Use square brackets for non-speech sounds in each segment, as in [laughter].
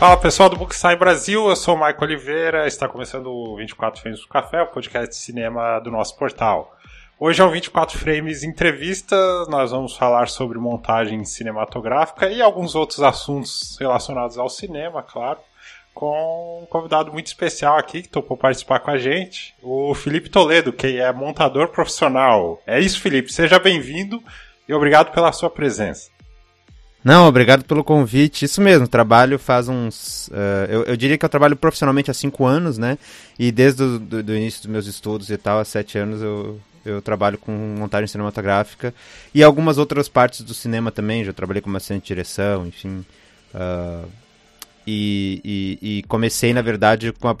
Fala pessoal do Bookside Brasil, eu sou o Michael Oliveira, está começando o 24 Frames do Café, o podcast de cinema do nosso portal. Hoje é o 24 Frames Entrevista, nós vamos falar sobre montagem cinematográfica e alguns outros assuntos relacionados ao cinema, claro, com um convidado muito especial aqui que topou participar com a gente, o Felipe Toledo, que é montador profissional. É isso, Felipe, seja bem-vindo e obrigado pela sua presença. Não, obrigado pelo convite. Isso mesmo, trabalho faz uns. Uh, eu, eu, diria que eu trabalho profissionalmente há cinco anos, né? E desde o início dos meus estudos e tal, há sete anos, eu, eu trabalho com montagem cinematográfica e algumas outras partes do cinema também. Já trabalhei como assistente de direção, enfim. Uh, e, e, e, comecei, na verdade, com a,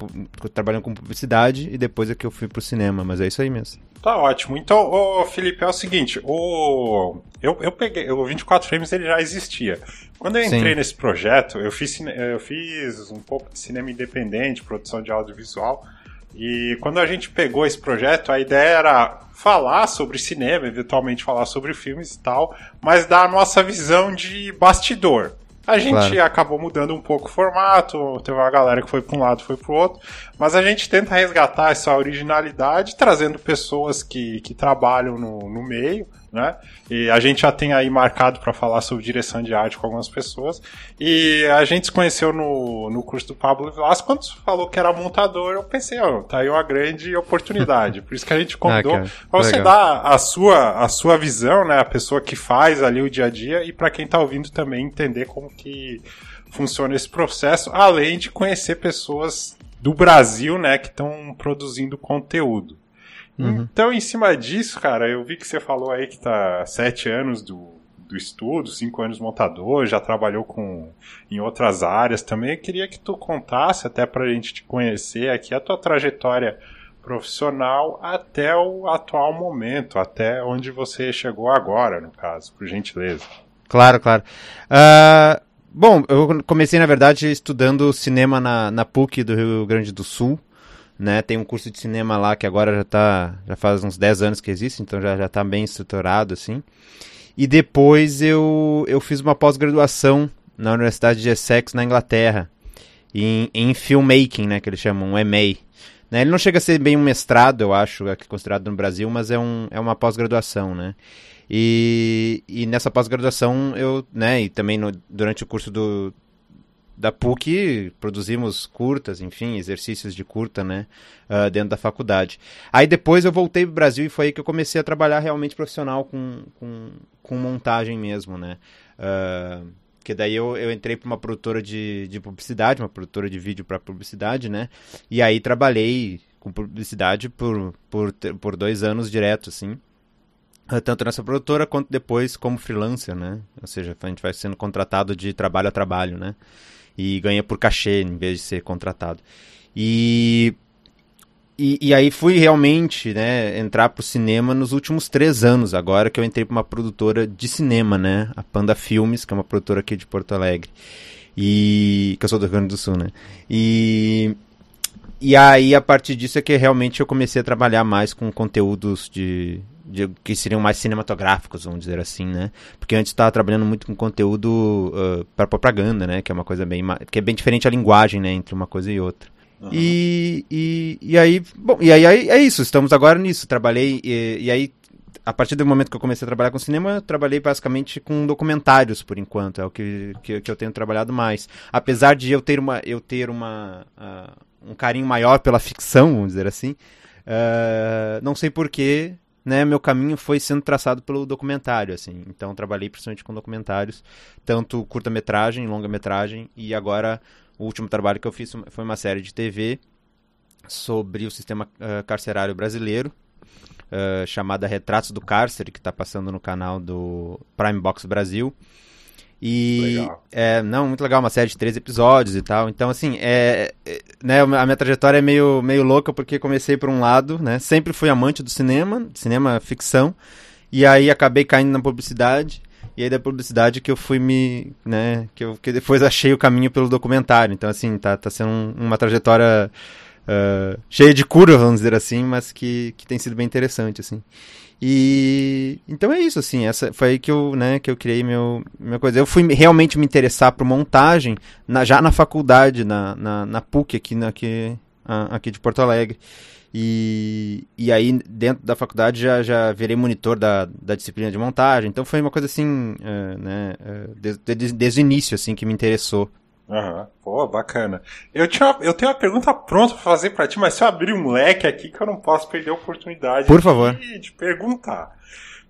trabalhando com publicidade e depois é que eu fui pro cinema, mas é isso aí mesmo. Tá ótimo. Então, ô, Felipe, é o seguinte, o eu, eu peguei, o 24 frames ele já existia. Quando eu entrei Sim. nesse projeto, eu fiz eu fiz um pouco de cinema independente, produção de audiovisual. E quando a gente pegou esse projeto, a ideia era falar sobre cinema, eventualmente falar sobre filmes e tal, mas dar a nossa visão de bastidor. A gente claro. acabou mudando um pouco o formato, teve uma galera que foi para um lado, foi para o outro, mas a gente tenta resgatar essa originalidade, trazendo pessoas que, que trabalham no, no meio, né? E a gente já tem aí marcado para falar sobre direção de arte com algumas pessoas. E a gente se conheceu no, no curso do Pablo Vilas. Quando falou que era montador, eu pensei, ó, tá aí uma grande oportunidade. Por isso que a gente [laughs] convidou ah, para você legal. dar a sua, a sua visão, né? A pessoa que faz ali o dia a dia e para quem tá ouvindo também entender como que funciona esse processo, além de conhecer pessoas do Brasil, né, que estão produzindo conteúdo. Uhum. Então, em cima disso, cara, eu vi que você falou aí que tá sete anos do, do estudo, cinco anos montador, já trabalhou com em outras áreas também. Eu queria que tu contasse, até pra gente te conhecer aqui, a tua trajetória profissional até o atual momento, até onde você chegou agora, no caso, por gentileza. Claro, claro. Uh, bom, eu comecei, na verdade, estudando cinema na, na PUC do Rio Grande do Sul né? Tem um curso de cinema lá que agora já tá, já faz uns 10 anos que existe, então já já tá bem estruturado assim. E depois eu eu fiz uma pós-graduação na Universidade de Essex na Inglaterra, em, em filmmaking, né, que eles chamam, um MA. Né, ele não chega a ser bem um mestrado, eu acho, aqui considerado no Brasil, mas é, um, é uma pós-graduação, né? E, e nessa pós-graduação eu, né, e também no, durante o curso do, da PUC produzimos curtas, enfim, exercícios de curta, né, uh, dentro da faculdade. Aí depois eu voltei para o Brasil e foi aí que eu comecei a trabalhar realmente profissional com, com, com montagem mesmo, né. Uh, que daí eu, eu entrei para uma produtora de, de publicidade, uma produtora de vídeo para publicidade, né, e aí trabalhei com publicidade por, por, por dois anos direto, assim tanto nessa produtora quanto depois como freelancer, né? Ou seja, a gente vai sendo contratado de trabalho a trabalho, né? e ganha por cachê em vez de ser contratado. E, e, e aí fui realmente né, entrar pro cinema nos últimos três anos, agora que eu entrei para uma produtora de cinema, né? A Panda Filmes, que é uma produtora aqui de Porto Alegre. E. que eu sou do Rio Grande do Sul, né? E. E aí, a partir disso é que realmente eu comecei a trabalhar mais com conteúdos de, que seriam mais cinematográficos, vamos dizer assim, né? Porque antes estava trabalhando muito com conteúdo uh, para propaganda, né? Que é uma coisa bem que é bem diferente a linguagem, né, entre uma coisa e outra. Uhum. E, e, e aí, bom, e aí, aí, é isso, estamos agora nisso. Trabalhei e, e aí a partir do momento que eu comecei a trabalhar com cinema, eu trabalhei basicamente com documentários por enquanto, é o que, que, que eu tenho trabalhado mais. Apesar de eu ter uma eu ter uma uh, um carinho maior pela ficção, vamos dizer assim, uh, não sei porquê, né, meu caminho foi sendo traçado pelo documentário, assim. Então trabalhei principalmente com documentários, tanto curta-metragem, longa-metragem e agora o último trabalho que eu fiz foi uma série de TV sobre o sistema uh, carcerário brasileiro, uh, chamada Retratos do Cárcere, que está passando no canal do Prime Box Brasil. E legal. é, não, muito legal, uma série de três episódios e tal. Então, assim, é, é, né, a minha trajetória é meio, meio louca porque comecei por um lado, né? Sempre fui amante do cinema, cinema ficção, e aí acabei caindo na publicidade. E aí da publicidade que eu fui me, né, que eu que depois achei o caminho pelo documentário. Então assim, tá tá sendo um, uma trajetória uh, cheia de cura, vamos dizer assim, mas que, que tem sido bem interessante, assim. E então é isso, assim, essa foi aí que eu, né, que eu criei meu, minha coisa. Eu fui realmente me interessar por montagem na, já na faculdade, na, na, na PUC aqui, na, aqui, aqui de Porto Alegre. E, e aí, dentro da faculdade, já, já virei monitor da, da disciplina de montagem. Então foi uma coisa assim, uh, né, uh, desde, desde o início, assim, que me interessou. Aham, uhum. pô, bacana. Eu, tinha, eu tenho uma pergunta pronta pra fazer pra ti, mas se eu abrir um leque aqui que eu não posso perder a oportunidade Por favor. De, de perguntar.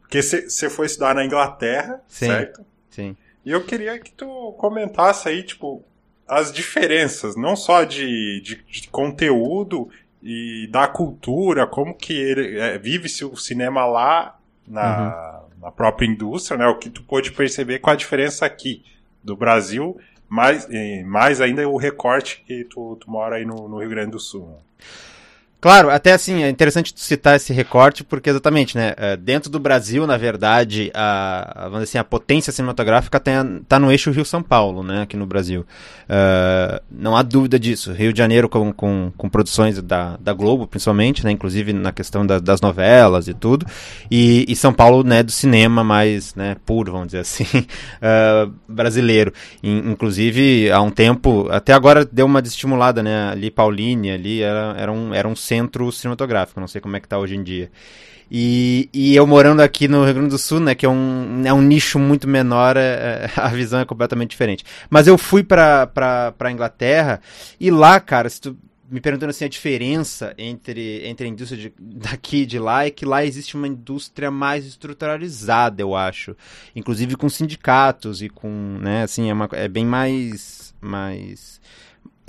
Porque você foi estudar na Inglaterra, sim, certo? Sim. E eu queria que tu comentasse aí, tipo, as diferenças, não só de, de, de conteúdo e da cultura, como que ele é, vive-se o cinema lá na, uhum. na própria indústria, né? O que tu pôde perceber com a diferença aqui do Brasil mais, mais ainda o recorte que tu, tu mora aí no, no Rio Grande do Sul. Claro, até assim, é interessante citar esse recorte, porque exatamente, né, é, dentro do Brasil, na verdade, a, vamos assim, a potência cinematográfica está no eixo Rio-São Paulo, né, aqui no Brasil. Uh, não há dúvida disso. Rio de Janeiro com, com, com, produções da, da Globo, principalmente, né, inclusive na questão da, das novelas e tudo, e, e, São Paulo, né, do cinema mais, né, puro, vamos dizer assim, uh, [laughs] brasileiro. inclusive, há um tempo, até agora deu uma desestimulada, né, ali Pauline, ali era, era um, era um centro cinematográfico, não sei como é que tá hoje em dia. E, e eu morando aqui no Rio Grande do Sul, né, que é um, é um nicho muito menor, é, é [laughs] a visão é completamente diferente. Mas eu fui pra, pra, pra Inglaterra e lá, cara, se tu me perguntando assim a diferença entre, entre a indústria de, [laughs] daqui e de lá é que lá existe uma indústria mais estruturalizada, eu acho. Inclusive com sindicatos e com, né, assim, é, uma, é bem mais mais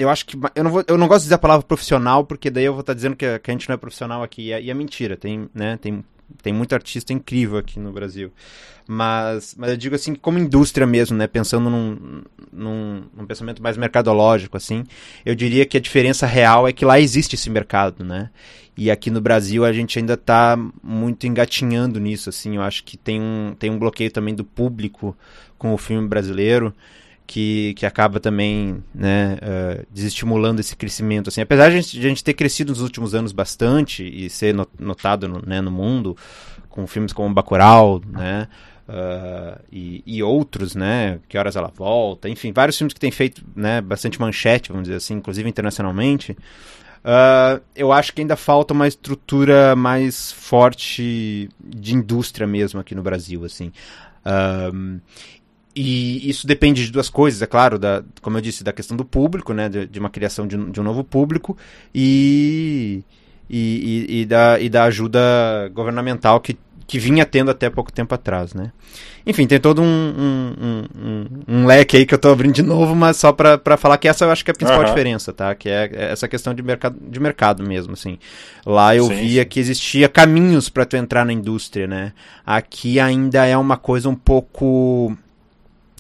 eu acho que. Eu não, vou, eu não gosto de dizer a palavra profissional, porque daí eu vou estar tá dizendo que, que, a gente não é profissional aqui. E é, e é, mentira. Tem, né, tem, tem muito artista incrível aqui no Brasil. Mas, mas eu digo assim, como indústria mesmo, né? Pensando num, num, num, pensamento mais mercadológico, assim, eu diria que a diferença real é que lá existe esse mercado, né? E aqui no Brasil a gente ainda está muito engatinhando nisso, assim. Eu acho que tem um, tem um bloqueio também do público com o filme brasileiro que, que acaba também né, uh, desestimulando esse crescimento. Assim. Apesar de a, gente, de a gente ter crescido nos últimos anos bastante e ser notado no, né, no mundo, com filmes como Bacurau, né, uh, e, e, outros, né, Que Horas Ela Volta, enfim, vários filmes que têm feito né, bastante manchete, vamos dizer assim, inclusive internacionalmente, uh, eu acho que ainda falta uma estrutura mais forte de indústria mesmo aqui no Brasil, assim. Uh, e isso depende de duas coisas, é claro, da, como eu disse, da questão do público, né, de, de uma criação de, de, um novo público e, e, e, e, da, e da ajuda governamental que, que vinha tendo até pouco tempo atrás, né. Enfim, tem todo um, um, um, um leque aí que eu estou abrindo de novo, mas só para falar que essa eu acho que é a principal uhum. diferença, tá? Que é, é essa questão de mercado, de mercado mesmo, assim. Lá eu sim, via sim. que existia caminhos para tu entrar na indústria, né? Aqui ainda é uma coisa um pouco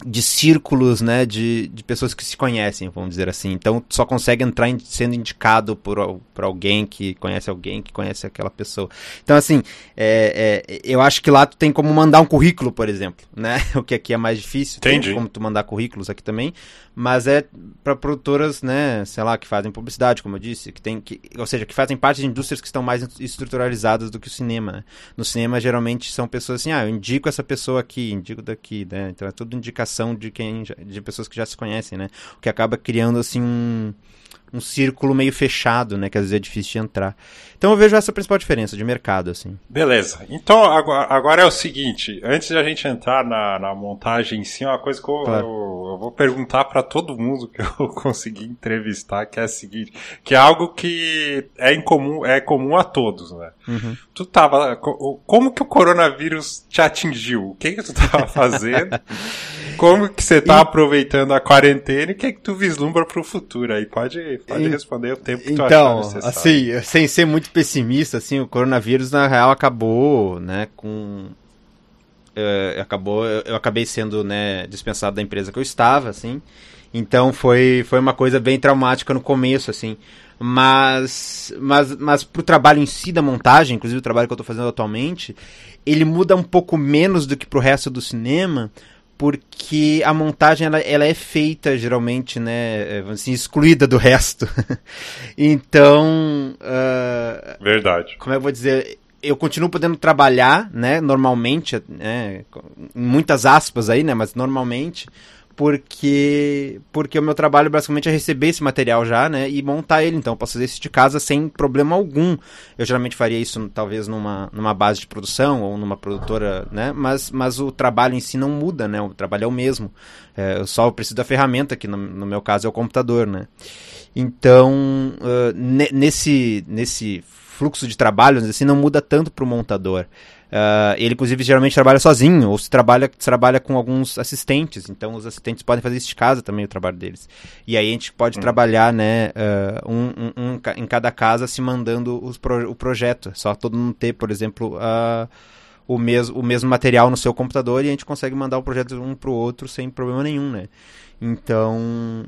de círculos, né, de, de pessoas que se conhecem, vamos dizer assim. Então, só consegue entrar em, sendo indicado por, por alguém que conhece alguém que conhece aquela pessoa. Então, assim, é, é, eu acho que lá tu tem como mandar um currículo, por exemplo, né? [laughs] O que aqui é mais difícil. Entendi. Tem como tu mandar currículos aqui também, mas é para produtoras, né, sei lá, que fazem publicidade, como eu disse, que tem que, ou seja, que fazem parte de indústrias que estão mais estruturalizadas do que o cinema. Né? No cinema, geralmente são pessoas assim, ah, eu indico essa pessoa aqui, indico daqui, né? Então é tudo indicação de quem de pessoas que já se conhecem, né? O que acaba criando assim um um círculo meio fechado, né? Que às vezes é difícil de entrar. Então eu vejo essa principal diferença de mercado, assim. Beleza. Então agora, agora é o seguinte: antes de a gente entrar na, na montagem em si, uma coisa que eu, claro. eu, eu vou perguntar para todo mundo que eu [laughs] consegui entrevistar, que é a seguinte: que é algo que é incomum, é comum a todos, né? Uhum. Tu tava. Como que o coronavírus te atingiu? O que que tu tava [laughs] fazendo? [laughs] como que você tá e... aproveitando a quarentena e o que que tu vislumbra pro futuro aí? Pode Pode responder o tempo que então, tu achar necessário. assim, sem ser muito pessimista, assim, o coronavírus na real acabou, né, com uh, acabou, eu, eu, acabei sendo, né, dispensado da empresa que eu estava, assim. Então foi foi uma coisa bem traumática no começo, assim. Mas mas mas pro trabalho em si da montagem, inclusive o trabalho que eu estou fazendo atualmente, ele muda um pouco menos do que pro resto do cinema, porque a montagem ela, ela é feita geralmente, né, é, assim, excluída do resto. [laughs] então, uh, verdade. Como é que eu vou dizer? Eu continuo podendo trabalhar, né, normalmente, né, em muitas aspas aí, né, mas normalmente, porque porque o meu trabalho basicamente é receber esse material já, né, e montar ele. Então, eu posso fazer isso de casa sem problema algum. Eu geralmente faria isso talvez numa, numa base de produção ou numa produtora, né, mas, mas o trabalho em si não muda, né, o trabalho é o mesmo. É, eu só preciso da ferramenta, que no, no meu caso é o computador, né. Então, uh, nesse, nesse fluxo de trabalho, assim, não muda tanto para o montador. Uh, ele, inclusive, geralmente trabalha sozinho, ou se trabalha, trabalha com alguns assistentes. Então, os assistentes podem fazer isso de casa também, o trabalho deles. E aí a gente pode hum. trabalhar, né, uh, um, um, um, em cada casa, se mandando os pro, o projeto. Só todo mundo ter, por exemplo, uh, o, mesmo, o mesmo material no seu computador e a gente consegue mandar o projeto um para o outro sem problema nenhum, né? Então,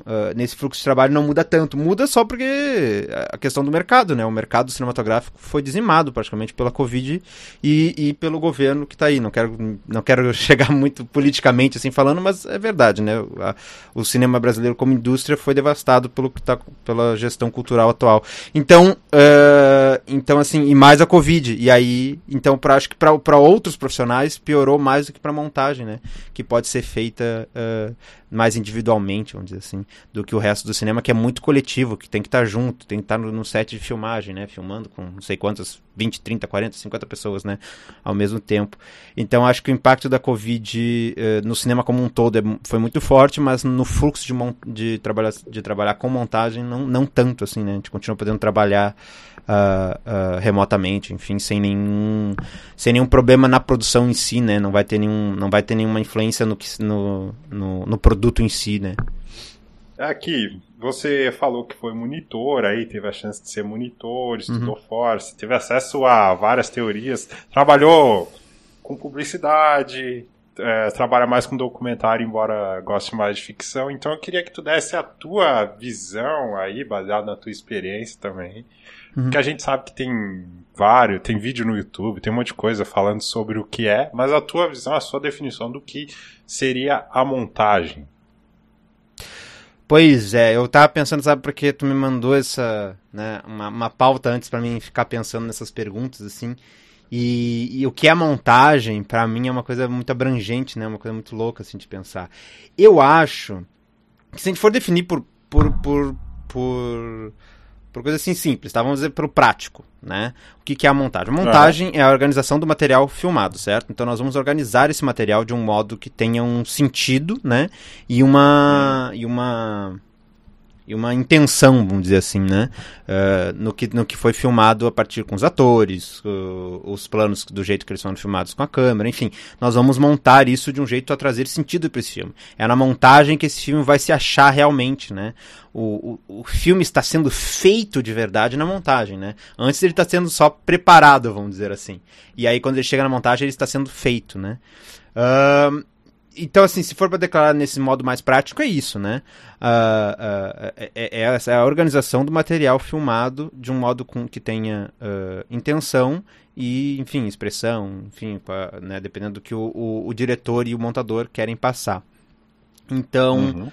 uh, nesse fluxo de trabalho não muda tanto. Muda só porque a questão do mercado, né? O mercado cinematográfico foi dizimado praticamente pela Covid e, e pelo governo que está aí. Não quero, não quero [laughs] chegar muito politicamente assim falando, mas é verdade, né? A, o cinema brasileiro como indústria foi devastado pelo que tá, pela gestão cultural atual. Então, uh, então assim, e mais a Covid. E aí, então, pra, acho que para outros profissionais piorou mais do que para montagem, né? Que pode ser feita uh, mais individualmente, vamos dizer assim, do que o resto do cinema, que é muito coletivo, que tem que estar junto, tem que estar no, no, set de filmagem, né? Filmando com não sei quantas, 20, 30, 40, 50 pessoas, né? Ao mesmo tempo. Então acho que o impacto da Covid eh, no cinema como um todo é, foi muito forte, mas no fluxo de, de, trabalhar, de trabalhar com montagem, não, não tanto, assim, né? A gente continua podendo trabalhar uh, uh, remotamente, enfim, sem nenhum, sem nenhum problema na produção em si, né? Não vai ter, nenhum, não vai ter nenhuma influência no, no, no, no produto em si, né? Aqui, você falou que foi monitor, aí teve a chance de ser monitor, estudou uhum. Force, teve acesso a várias teorias, trabalhou com publicidade, é, trabalha mais com documentário, embora goste mais de ficção. Então eu queria que tu desse a tua visão aí, baseado na tua experiência também, Uhum. Que a gente sabe que tem vários, tem vídeo no YouTube, tem um monte de coisa falando sobre o que é, mas a tua visão, a sua definição do que seria a montagem. Pois é, eu tava pensando, sabe, porque tu me mandou essa, né, uma, uma pauta antes para mim ficar pensando nessas perguntas, assim, e, e o que é montagem, para mim, é uma coisa muito abrangente, né, uma coisa muito louca, assim, de pensar. Eu acho que se a gente for definir por, por, por, por por coisa assim simples, tá? Vamos dizer pro prático, né? O que, que é a montagem? A montagem é a organização do material filmado, certo? Então nós vamos organizar esse material de um modo que tenha um sentido, né? E uma. E uma e uma intenção, vamos dizer assim, né? Uh, no, que, no que foi filmado a partir com os atores, uh, os planos do jeito que eles foram filmados com a câmera, enfim. Nós vamos montar isso de um jeito a trazer sentido para esse filme. É na montagem que esse filme vai se achar realmente, né? O, o, o filme está sendo feito de verdade na montagem, né? Antes ele está sendo só preparado, vamos dizer assim. E aí quando ele chega na montagem ele está sendo feito, né? Uh, então, assim, se for para declarar nesse modo mais prático, é isso, né? Uh, uh, é, é, é, a organização do material filmado de um modo com que tenha uh, intenção e, enfim, expressão, enfim, pra, né, dependendo do que o, o, o, diretor e o montador querem passar. Então, uhum.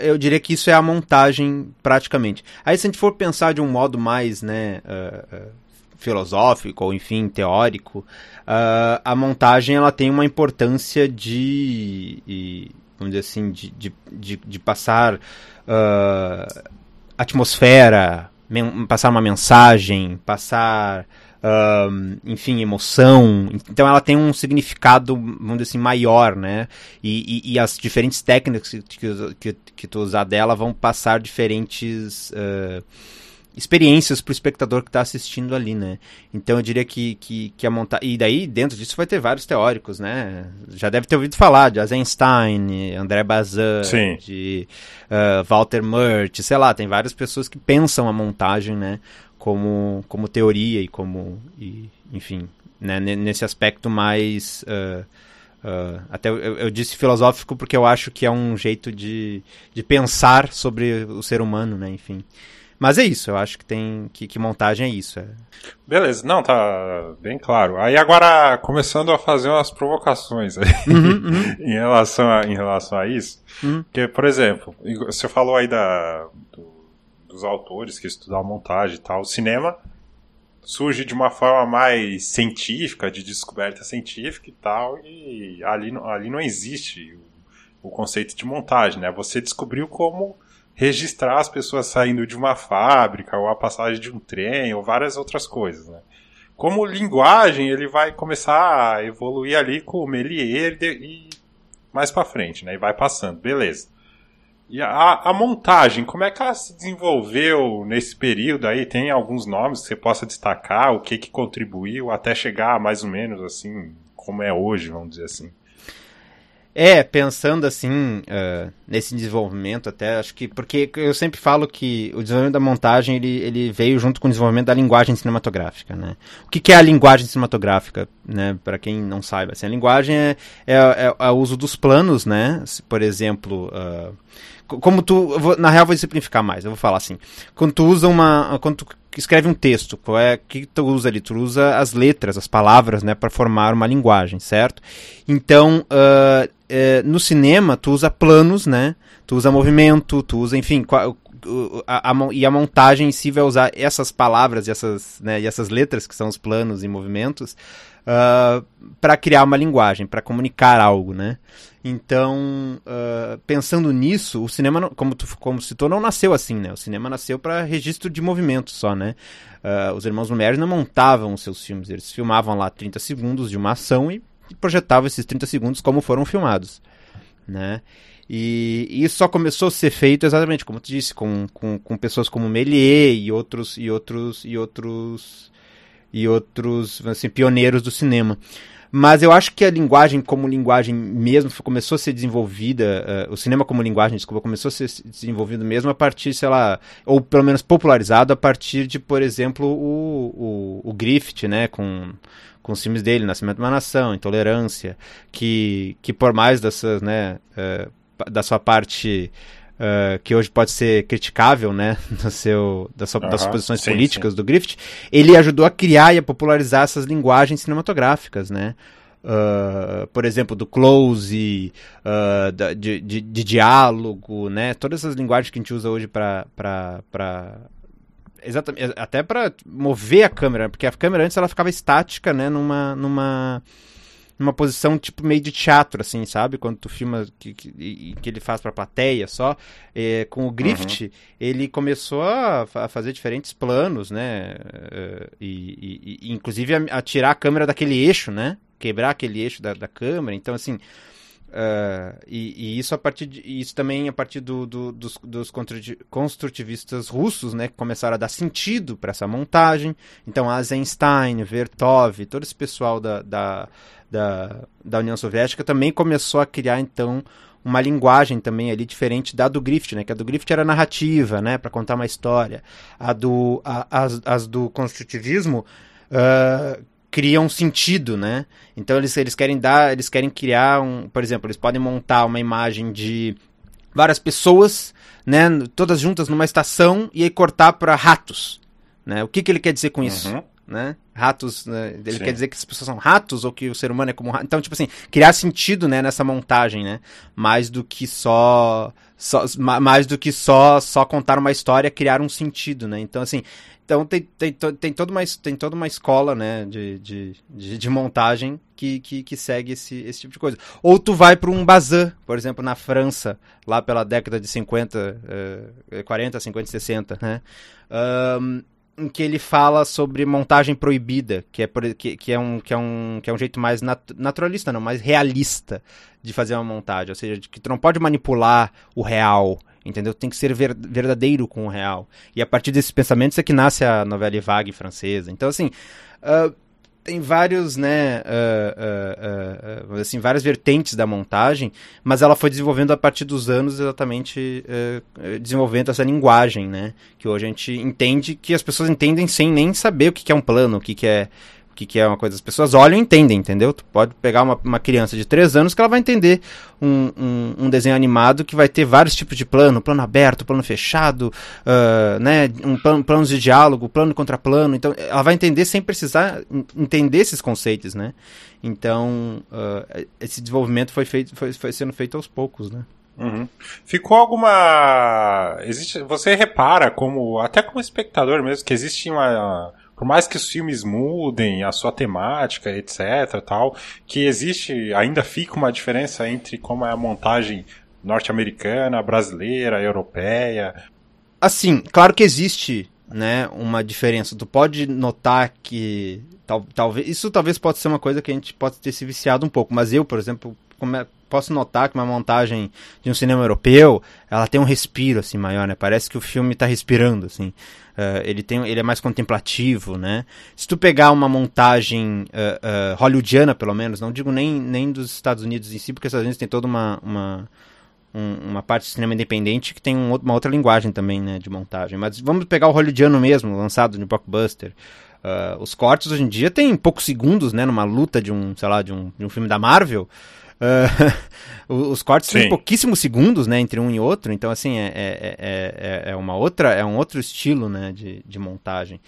eu diria que isso é a montagem praticamente. Aí, se a gente for pensar de um modo mais, né, filosófico ou enfim teórico, uh, a montagem ela tem uma importância de, de vamos dizer assim, de, de, de, de passar uh, atmosfera, passar uma mensagem, passar uh, enfim, emoção. Então ela tem um significado, vamos dizer assim, maior, né? E, e, e as diferentes técnicas que, que, que, que tu usar dela vão passar diferentes. Uh, experiências para o espectador que está assistindo ali, né? Então eu diria que, que, que a montagem. E daí, dentro disso, vai ter vários teóricos, né? Já deve ter ouvido falar de Eisenstein, André Bazin, Sim. de uh, Walter Murch, sei lá, tem várias pessoas que pensam a montagem, né? Como, como teoria e como. E, enfim, né? nesse aspecto mais. Uh, Uh, até eu, eu, disse filosófico porque eu acho que é um jeito de, de pensar sobre o ser humano, né? Enfim. Mas é isso, eu acho que tem que, que montagem é isso. É. Beleza, não, tá bem claro. Aí agora, começando a fazer umas provocações aí, uhum, uhum. [laughs] em, relação a, em relação a isso. Uhum. Porque, por exemplo, você falou aí da, do, dos autores que estudam montagem e tal. O cinema surge de uma forma mais científica, de descoberta científica e tal, e ali, ali não existe o, o conceito de montagem, né? Você descobriu como registrar as pessoas saindo de uma fábrica, ou a passagem de um trem, ou várias outras coisas, né? Como linguagem, ele vai começar a evoluir ali com o Melier e mais para frente, né? E vai passando, beleza. E a, a, montagem, como é que ela se desenvolveu nesse período aí? Tem alguns nomes que você possa destacar, o que que contribuiu até chegar mais ou menos assim, como é hoje, vamos dizer assim. É, pensando assim, uh, nesse desenvolvimento até, acho que, porque eu sempre falo que o desenvolvimento da montagem, ele, ele veio junto com o desenvolvimento da linguagem cinematográfica, né? O que, que é a linguagem cinematográfica, né? Para quem não saiba, assim, a linguagem é, é, é, é, o uso dos planos, né? Por exemplo, uh, como tu, vou, na real vou simplificar mais, eu vou falar assim, quando tu usa uma, quando tu escreve um texto, qual é que tu usa ali? Tu usa as letras, as palavras, né, para formar uma linguagem, certo? Então, uh, uh, no cinema tu usa planos, né? Tu usa movimento, tu usa, enfim, a, a, e a montagem em si vai usar essas palavras e essas, né, e essas letras que são os planos e movimentos uh, para criar uma linguagem, para comunicar algo, né? Então, uh, pensando nisso, o cinema, como tu como citou, não nasceu assim, né? O cinema nasceu para registro de movimento só, né? Uh, os irmãos Lumière não montavam os seus filmes, eles filmavam lá 30 segundos de uma ação e, projetavam esses 30 segundos como foram filmados, né? E, e, isso só começou a ser feito exatamente, como tu disse, com, com, com pessoas como Méliès e outros e outros e outros e outros assim, pioneiros do cinema. Mas eu acho que a linguagem como linguagem mesmo começou a ser desenvolvida, uh, o cinema como linguagem, desculpa, começou a ser desenvolvido mesmo a partir, sei lá, ou pelo menos popularizado a partir de, por exemplo, o, o, o Griffith, né, com, com os filmes dele, Nascimento de uma Nação, Intolerância, que, que por mais dessas, né, uh, da sua parte uh, que hoje pode ser criticável, né, [laughs] do seu, da sua, das posições sim, políticas sim. do Griffith, ele ajudou a criar e a popularizar essas linguagens cinematográficas, né. Uh, por exemplo, do close, uh, da, de, de, de, diálogo, né? Todas essas linguagens que a gente usa hoje para exatamente até para mover a câmera, porque a câmera antes ela ficava estática, né? Numa numa numa posição tipo meio de teatro, assim, sabe? Quando tu filma que, que, que ele faz pra plateia só. É, com o Grift, uhum. ele começou a, a, fazer diferentes planos, né? É, e, e, e inclusive a, a, tirar a câmera daquele eixo, né? Quebrar aquele eixo da, da câmera. Então, assim. Uh, e, e, isso a partir de, isso também a partir do, do, dos, dos construtivistas russos, né, que começaram a dar sentido para essa montagem. Então, Eisenstein, Vertov, todo esse pessoal da, da, da, da União Soviética também começou a criar então uma linguagem também ali diferente da do Griffith, né? Que a do Griffith era narrativa, né? Para contar uma história. A do, a, as, as do construtivismo uh, criam sentido, né? Então eles, eles querem dar, eles querem criar um, por exemplo, eles podem montar uma imagem de várias pessoas, né? Todas juntas numa estação e aí cortar para ratos, né? O que, que ele quer dizer com isso? Uhum né? Ratos, né? ele Sim. quer dizer que as pessoas são ratos ou que o ser humano é como rato. Então, tipo assim, criar sentido, né, nessa montagem, né? Mais do que só, só mais do que só só contar uma história, criar um sentido, né? Então, assim, então tem, tem, tem, toda, uma, tem toda uma escola, né, de, de, de, de montagem que, que, que, segue esse, esse tipo de coisa. Ou tu vai para um bazar, por exemplo, na França, lá pela década de 50, uh, 40, 50, 60, né? Um, em que ele fala sobre montagem proibida, que é, que, que é, um, que é, um, que é um jeito mais nat naturalista, não, mais realista de fazer uma montagem. Ou seja, que tu não pode manipular o real, entendeu? Tem que ser ver verdadeiro com o real. E a partir desses pensamentos é que nasce a novela vague francesa. Então, assim, uh, tem vários, né, uh, uh, uh, assim, várias vertentes da montagem, mas ela foi desenvolvendo a partir dos anos exatamente desenvolvendo essa linguagem, né, que hoje a gente entende, que as pessoas entendem sem nem saber o que, é um plano, o que, é o que, que é uma coisa, as pessoas olham e entendem, entendeu? Tu pode pegar uma, uma criança de 3 anos que ela vai entender um, um, um, desenho animado que vai ter vários tipos de plano, plano aberto, plano fechado, uh, né, um plano, planos de diálogo, plano contra plano, então ela vai entender sem precisar entender esses conceitos, né? Então, uh, esse desenvolvimento foi, feito, foi, foi sendo feito aos poucos, né? Uhum. Ficou alguma. Existe. Você repara como. Até como espectador mesmo, que existe uma. Por mais que os filmes mudem a sua temática, etc. tal, que existe. Ainda fica uma diferença entre como é a montagem norte-americana, brasileira, europeia. Assim, claro que existe né, uma diferença. Tu pode notar que tal, talvez isso talvez possa ser uma coisa que a gente pode ter se viciado um pouco, mas eu, por exemplo, como posso notar que uma montagem de um cinema europeu, ela tem um respiro assim maior, né? Parece que o filme está respirando assim. Uh, ele tem, ele é mais contemplativo, né? Se tu pegar uma montagem uh, uh, hollywoodiana, pelo menos, não digo nem, nem dos Estados Unidos em si, porque os Estados Unidos tem toda uma, uma um, uma parte do cinema independente que tem um, uma outra linguagem também, né, de montagem. Mas vamos pegar o hollywoodiano mesmo, lançado no blockbuster. Os cortes hoje em dia tem poucos segundos, né, numa luta de um, sei lá, de um, de um filme da Marvel. [laughs] Uh, os cortes têm pouquíssimos segundos, né, entre um e outro. Então, assim, é, é, é, é, uma outra, é um outro estilo, né, de, de montagem.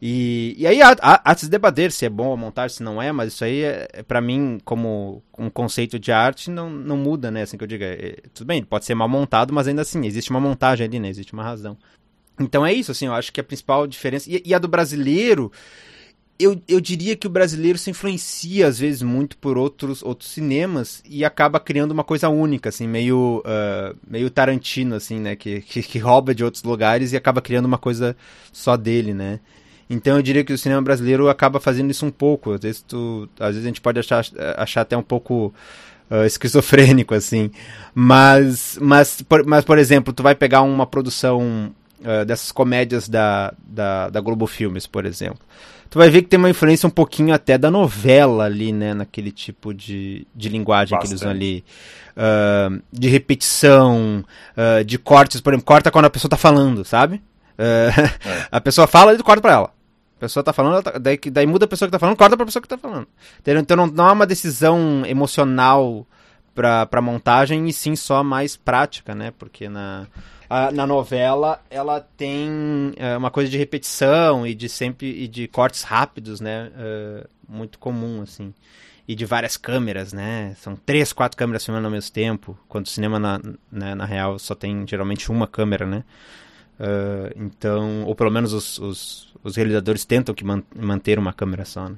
E, e aí há, há, há se debater se é bom a montagem, se não é, mas isso aí, é, é para mim, como um conceito de arte, não, não muda, né? Assim que eu digo, é, tudo bem, pode ser mal montado, mas ainda assim, existe uma montagem ali, né? Existe uma razão. Então é isso, assim, eu acho que a principal diferença. E, e a do brasileiro, eu, eu diria que o brasileiro se influencia às vezes muito por outros, outros cinemas e acaba criando uma coisa única, assim, meio, uh, meio Tarantino, assim, né? Que, que, que, rouba de outros lugares e acaba criando uma coisa só dele, né? Então eu diria que o cinema brasileiro acaba fazendo isso um pouco. Às vezes, tu, às vezes a gente pode achar, achar até um pouco uh, esquizofrênico, assim. Mas, mas, por, mas, por exemplo, tu vai pegar uma produção uh, dessas comédias da, da, da Globo Filmes, por exemplo. Tu vai ver que tem uma influência um pouquinho até da novela ali, né? Naquele tipo de, de linguagem Bastante. que eles usam ali. Uh, de repetição, de cortes, por exemplo, corta quando a pessoa tá falando, sabe? É. [laughs] A pessoa fala e corta pra ela. A pessoa tá falando, tá, daí, daí muda a pessoa que tá falando, corta pra pessoa que tá falando. Então não, não há uma decisão emocional pra, pra montagem, e sim só mais prática, né? Porque na, a, na novela ela tem é, uma coisa de repetição e de sempre e de cortes rápidos, né? É, muito comum, assim. E de várias câmeras, né? São três, quatro câmeras filmando ao mesmo tempo. Quando o cinema, na, né, na real, só tem geralmente uma câmera, né? Uh, então, ou pelo menos os, os, os realizadores tentam que man, manter uma câmera só. Né?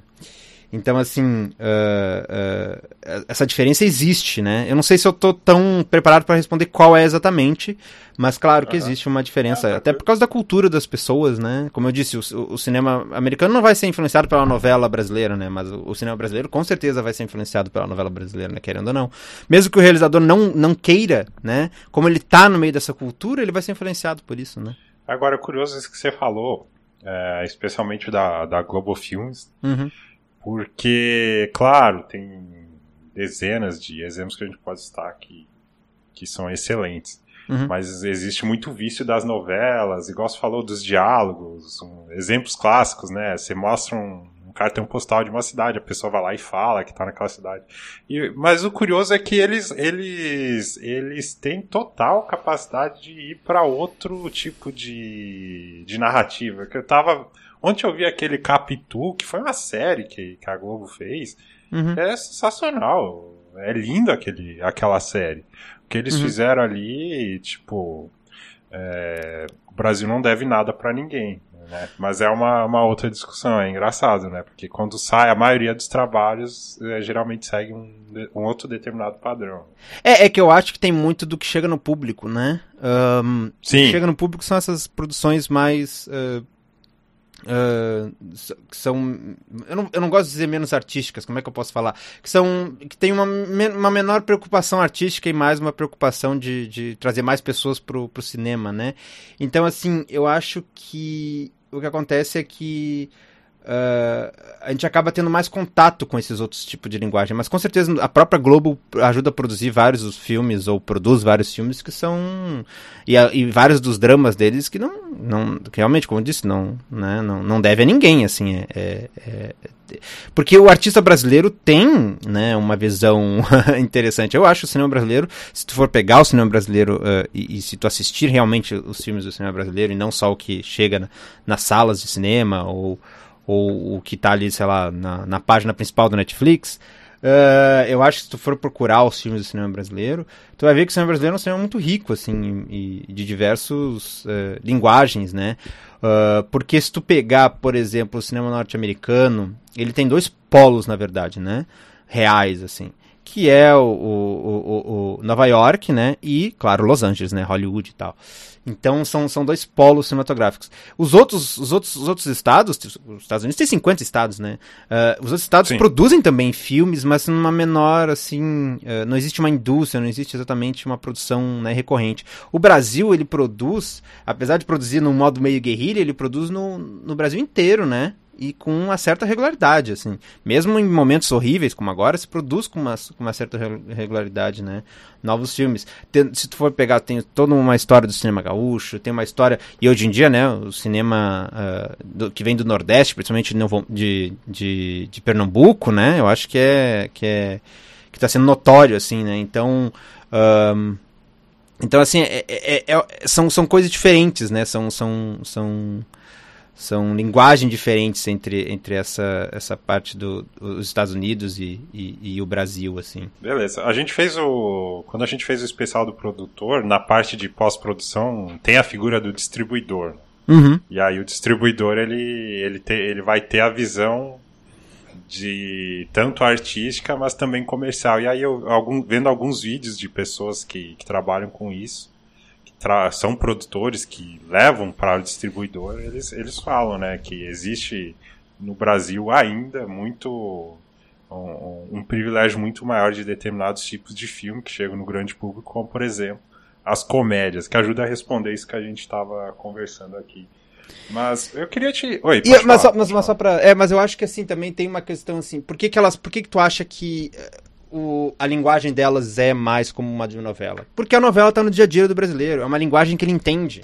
Então, assim, uh, uh, essa diferença existe, né? Eu não sei se eu tô tão preparado para responder qual é exatamente, mas claro que existe uma diferença, até por causa da cultura das pessoas, né? Como eu disse, o, o, cinema americano não vai ser influenciado pela novela brasileira, né? Mas o, o, cinema brasileiro com certeza vai ser influenciado pela novela brasileira, né? Querendo ou não. Mesmo que o realizador não, não queira, né? Como ele tá no meio dessa cultura, ele vai ser influenciado por isso, né? Agora, curioso isso que você falou, é, especialmente da, da Global Films. Uhum porque, claro, tem dezenas de exemplos que a gente pode citar aqui que são excelentes. Uhum. Mas existe muito vício das novelas, igual você falou dos diálogos, um, exemplos clássicos, né? Você mostra um, um, cartão postal de uma cidade, a pessoa vai lá e fala que tá naquela cidade. E, mas o curioso é que eles, eles, eles têm total capacidade de ir para outro tipo de, de narrativa. Que eu tava Ontem eu vi aquele Capitu, que foi uma série que, que a Globo fez. Uhum. É sensacional. É lindo aquele, aquela série. O que eles uhum. fizeram ali, tipo. É, o Brasil não deve nada para ninguém. Né? Mas é uma, uma outra discussão, é engraçado, né? Porque quando sai, a maioria dos trabalhos é, geralmente segue um, um outro determinado padrão. É, é que eu acho que tem muito do que chega no público, né? Um, Sim. O que chega no público são essas produções mais. Uh Uh, que são eu não, eu não gosto de dizer menos artísticas como é que eu posso falar? Que são que tem uma, uma menor preocupação artística e mais uma preocupação de, de trazer mais pessoas pro, pro cinema né? Então assim eu acho que o que acontece é que uh, a gente acaba tendo mais contato com esses outros tipos de linguagem. Mas com certeza a própria Globo ajuda a produzir vários dos filmes, ou produz vários filmes que são. E, e vários dos dramas deles que não. não que realmente, como eu disse, não, né, não, não deve a ninguém, assim. É, é, é porque o artista brasileiro tem né, uma visão [laughs] interessante. Eu acho o cinema brasileiro, se tu for pegar o cinema brasileiro uh, e, e, se tu assistir realmente os filmes do cinema brasileiro e não só o que chega na, nas salas de cinema ou ou o que está ali, sei lá, na, na página principal do Netflix, uh, eu acho que se tu for procurar os filmes do cinema brasileiro, tu vai ver que o cinema brasileiro é um cinema muito rico, assim, e, e de diversas uh, linguagens, né? Uh, porque se tu pegar, por exemplo, o cinema norte-americano, ele tem dois polos, na verdade, né? Reais, assim que é o, o, o, o, Nova York, né? E, claro, Los Angeles, né? Hollywood e tal. Então são, são dois polos cinematográficos. Os outros, os outros, os outros estados, os Estados Unidos tem 50 estados, né? Uh, os outros estados Sim. produzem também filmes, mas numa menor, assim, uh, não existe uma indústria, não existe exatamente uma produção né, recorrente. O Brasil, ele produz, apesar de produzir num modo meio guerrilha, ele produz no, no Brasil inteiro, né? E com uma certa regularidade, assim. Mesmo em momentos horríveis como agora, se produz com uma, com uma certa regularidade, né? Novos filmes. Tem, se tu for pegar, tem toda uma história do cinema gaúcho, tem uma história... E hoje em dia, né, o cinema uh, do, que vem do Nordeste, principalmente de, de, de Pernambuco, né? Eu acho que é... Que é que está sendo notório, assim, né? Então... Um, então, assim, é, é, é, são, são coisas diferentes, né? São, são, são, são linguagens diferentes entre, entre essa, essa parte dos do, Estados Unidos e, e, e, o Brasil, assim. Beleza. A gente fez o... Quando a gente fez o especial do produtor, na parte de pós-produção, tem a figura do distribuidor. Uhum. E aí o distribuidor, ele, ele, te, ele vai ter a visão de tanto artística, mas também comercial. E aí eu algum, vendo alguns vídeos de pessoas que, que trabalham com isso, são produtores que levam para o distribuidor, eles, eles falam, né, que existe no Brasil ainda muito um, um, privilégio muito maior de determinados tipos de filme que chegam no grande público, como por exemplo as comédias, que ajuda a responder isso que a gente estava conversando aqui. Mas eu queria te. Oi, e, mas, falar, só, mas, mas, só pra. É, mas eu acho que assim também tem uma questão assim. Por que, que elas. Por que, que tu acha que o, a linguagem delas é mais como uma de novela. Porque a novela está no dia a dia do brasileiro. É uma linguagem que ele entende.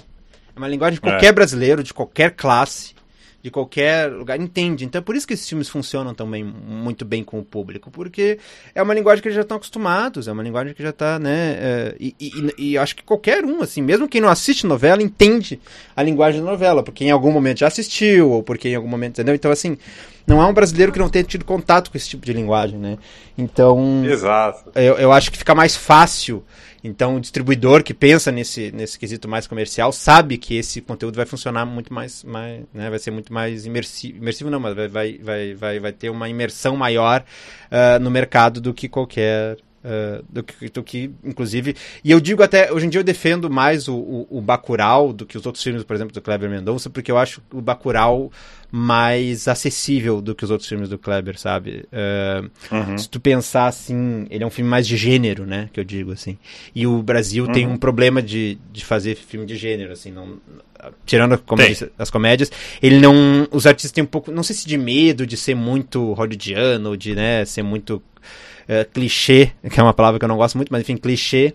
É uma linguagem de qualquer é. brasileiro, de qualquer classe, de qualquer lugar, entende. Então é por isso que esses filmes funcionam também muito bem com o público. Porque é uma linguagem que eles já estão acostumados, é uma linguagem que já está, né? É, e, e, e, acho que qualquer um, assim, mesmo quem não assiste novela, entende a linguagem da novela. Porque em algum momento já assistiu, ou porque em algum momento, entendeu? Então, assim não é um brasileiro que não tenha tido contato com esse tipo de linguagem, né? Então. Exato. Eu, eu acho que fica mais fácil. Então, o distribuidor que pensa nesse, nesse quesito mais comercial sabe que esse conteúdo vai funcionar muito mais, mais né? vai ser muito mais imersivo, imersivo não, mas vai, vai, vai, vai, vai ter uma imersão maior uh, no mercado do que qualquer Uh, do, que, do, que, inclusive. E eu digo até, hoje em dia eu defendo mais o, o, o Bacurau do que os outros filmes, por exemplo, do Kleber Mendonça, porque eu acho o Bacurau mais acessível do que os outros filmes do Kleber, sabe? Uh, uhum. Se tu pensar assim, ele é um filme mais de gênero, né? Que eu digo assim. E o Brasil uhum. tem um problema de, de fazer filme de gênero, assim, não. Tirando as comédias, ele não. Os artistas têm um pouco, não sei se de medo de ser muito hollywoodiano, de né, ser muito uh, clichê, [laughs] que é uma palavra que eu não gosto muito, mas enfim, clichê.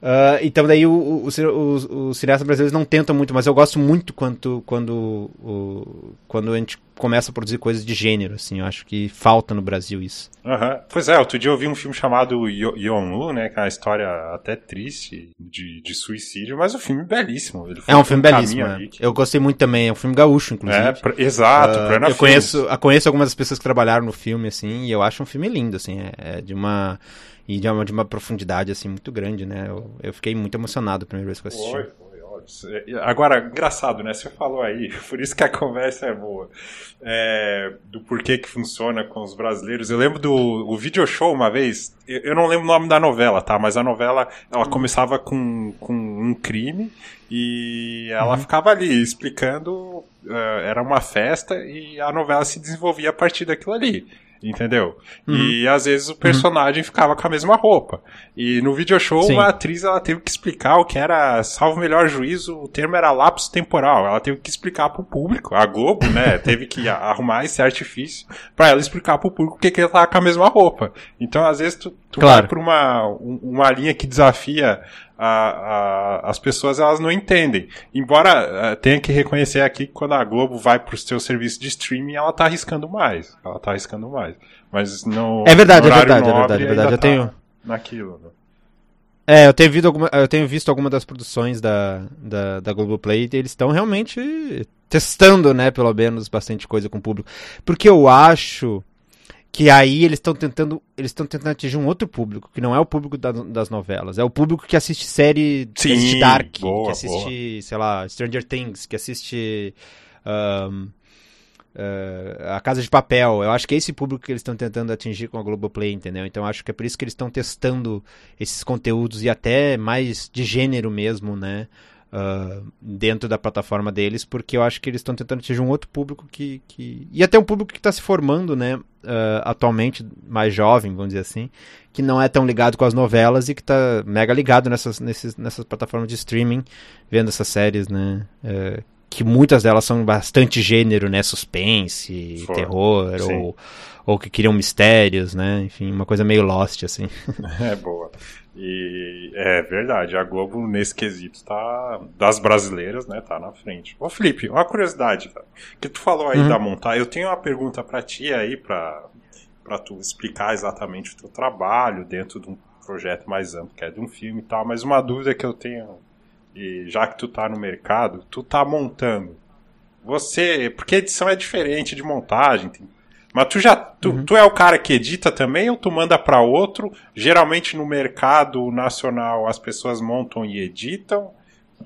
Uh, então daí o, o, o, os cineastas brasileiros não tentam muito, mas eu gosto muito quando, quando, o, quando a gente começa a produzir coisas de gênero, assim, eu acho que falta no Brasil isso. Uhum. Pois é, outro dia eu vi um filme chamado Yonlu, né, que é uma história até triste de, de suicídio, mas o filme é belíssimo. é um filme belíssimo, é. que... eu gostei muito também, é um filme gaúcho, inclusive. É, pra, exato, uh, Eu conheço, eu conheço algumas das pessoas que trabalharam no filme, assim, e eu acho um filme lindo, assim, é, é de uma e de uma, de uma profundidade, assim, muito grande, né? Eu, eu fiquei muito emocionado a primeira vez que eu assisti. Foi, foi, Agora, engraçado, né? Você falou aí, [laughs] por isso que a conversa é boa, é, do porquê que funciona com os brasileiros. Eu lembro do o video show uma vez, eu, eu não lembro o nome da novela, tá? Mas a novela, ela uhum. começava com, com um crime e ela uhum. ficava ali explicando, uh, era uma festa e a novela se desenvolvia a partir daquilo ali. Entendeu? Uhum. E às vezes o personagem uhum. ficava com a mesma roupa. E no video show, Sim. uma atriz ela teve que explicar o que era, salvo o melhor juízo, o termo era lapso temporal. Ela teve que explicar pro público. A Globo, né, [laughs] teve que arrumar esse artifício para ela explicar pro público que, que ele tava com a mesma roupa. Então, às vezes, tu, tu claro. vai por uma, uma linha que desafia a, a, as pessoas elas não entendem. Embora uh, tenha que reconhecer aqui que quando a Globo vai para o seu serviço de streaming, ela está arriscando mais. Ela está arriscando mais. Mas no É verdade, é verdade, é verdade, é verdade. Eu tá tenho naquilo. Né? É, eu tenho, visto alguma, eu tenho visto alguma das produções da, da, da Globoplay e eles estão realmente testando, né, pelo menos, bastante coisa com o público. Porque eu acho que aí eles estão tentando eles estão tentando atingir um outro público que não é o público da, das novelas é o público que assiste série Sim, que assiste Dark boa, que assiste boa. sei lá Stranger Things que assiste um, uh, a Casa de Papel. Eu acho que é esse público que eles estão tentando atingir com a Globoplay entendeu? Então acho que é por isso que eles estão testando esses conteúdos e até mais de gênero mesmo né uh, dentro da plataforma deles, porque eu acho que eles estão tentando atingir um outro público que, que. E até um público que está se formando, né? Uh, atualmente, mais jovem, vamos dizer assim, que não é tão ligado com as novelas e que está mega ligado nessas, nesses, nessas plataformas de streaming, vendo essas séries, né? Uh, que muitas delas são bastante gênero, né? Suspense, For, terror, ou, ou que criam mistérios, né? Enfim, uma coisa meio Lost, assim. [laughs] É boa. E é verdade, a Globo nesse quesito tá das brasileiras, né, tá na frente. Ô Felipe, uma curiosidade, cara, que tu falou aí uhum. da montagem, eu tenho uma pergunta para ti aí para para tu explicar exatamente o teu trabalho dentro de um projeto mais amplo, que é de um filme e tal, mas uma dúvida que eu tenho, e já que tu tá no mercado, tu tá montando. Você, porque edição é diferente de montagem, tem mas tu já tu, uhum. tu é o cara que edita também ou tu manda para outro? Geralmente no mercado nacional as pessoas montam e editam.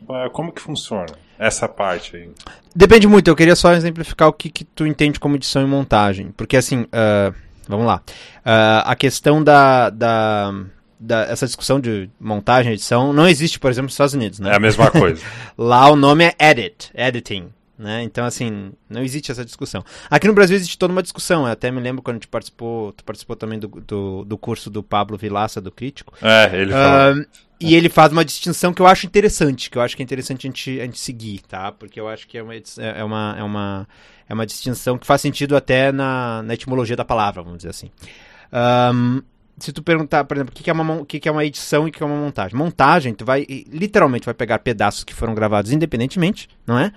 É, como que funciona essa parte aí? Depende muito. Eu queria só exemplificar o que, que tu entende como edição e montagem, porque assim, uh, vamos lá. Uh, a questão da, da da, essa discussão de montagem edição não existe, por exemplo, nos Estados Unidos, né? É a mesma coisa. [laughs] Lá o nome é edit, editing. Né? Então, assim, não existe essa discussão. Aqui no Brasil existe toda uma discussão. Eu até me lembro quando a gente participou, tu participou também do, do, do curso do Pablo Vilaça, do Crítico. É, ele fala. Uh, e ele faz uma distinção que eu acho interessante, que eu acho que é interessante a gente, a gente seguir, tá? Porque eu acho que é uma, é uma, é uma, é uma distinção que faz sentido até na, na etimologia da palavra, vamos dizer assim. Um, se tu perguntar, por exemplo, o que, é uma, o que, é uma edição e o que é uma montagem. Montagem, tu vai, literalmente, vai pegar pedaços que foram gravados independentemente, não é?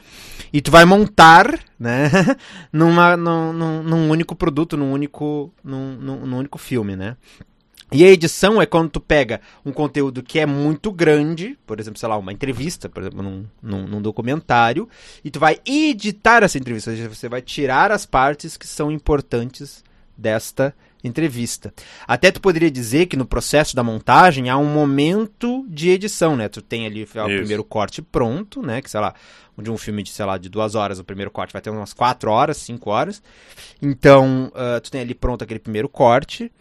E tu vai montar, né, [laughs] numa, num, num, num, único produto, num único, num, num, único filme, né? E a edição é quando tu pega um conteúdo que é muito grande, por exemplo, sei lá, uma entrevista, por exemplo, num, num, num, documentário, e tu vai editar essa entrevista, ou seja, você vai tirar as partes que são importantes desta entrevista. Até tu poderia dizer que no processo da montagem há um momento de edição, né? Tu tem ali o primeiro corte pronto, né? Que sei lá, de um filme de, sei lá, de duas horas, o primeiro corte vai ter umas quatro horas, cinco horas. Então, uh, tu tem ali pronto aquele primeiro corte.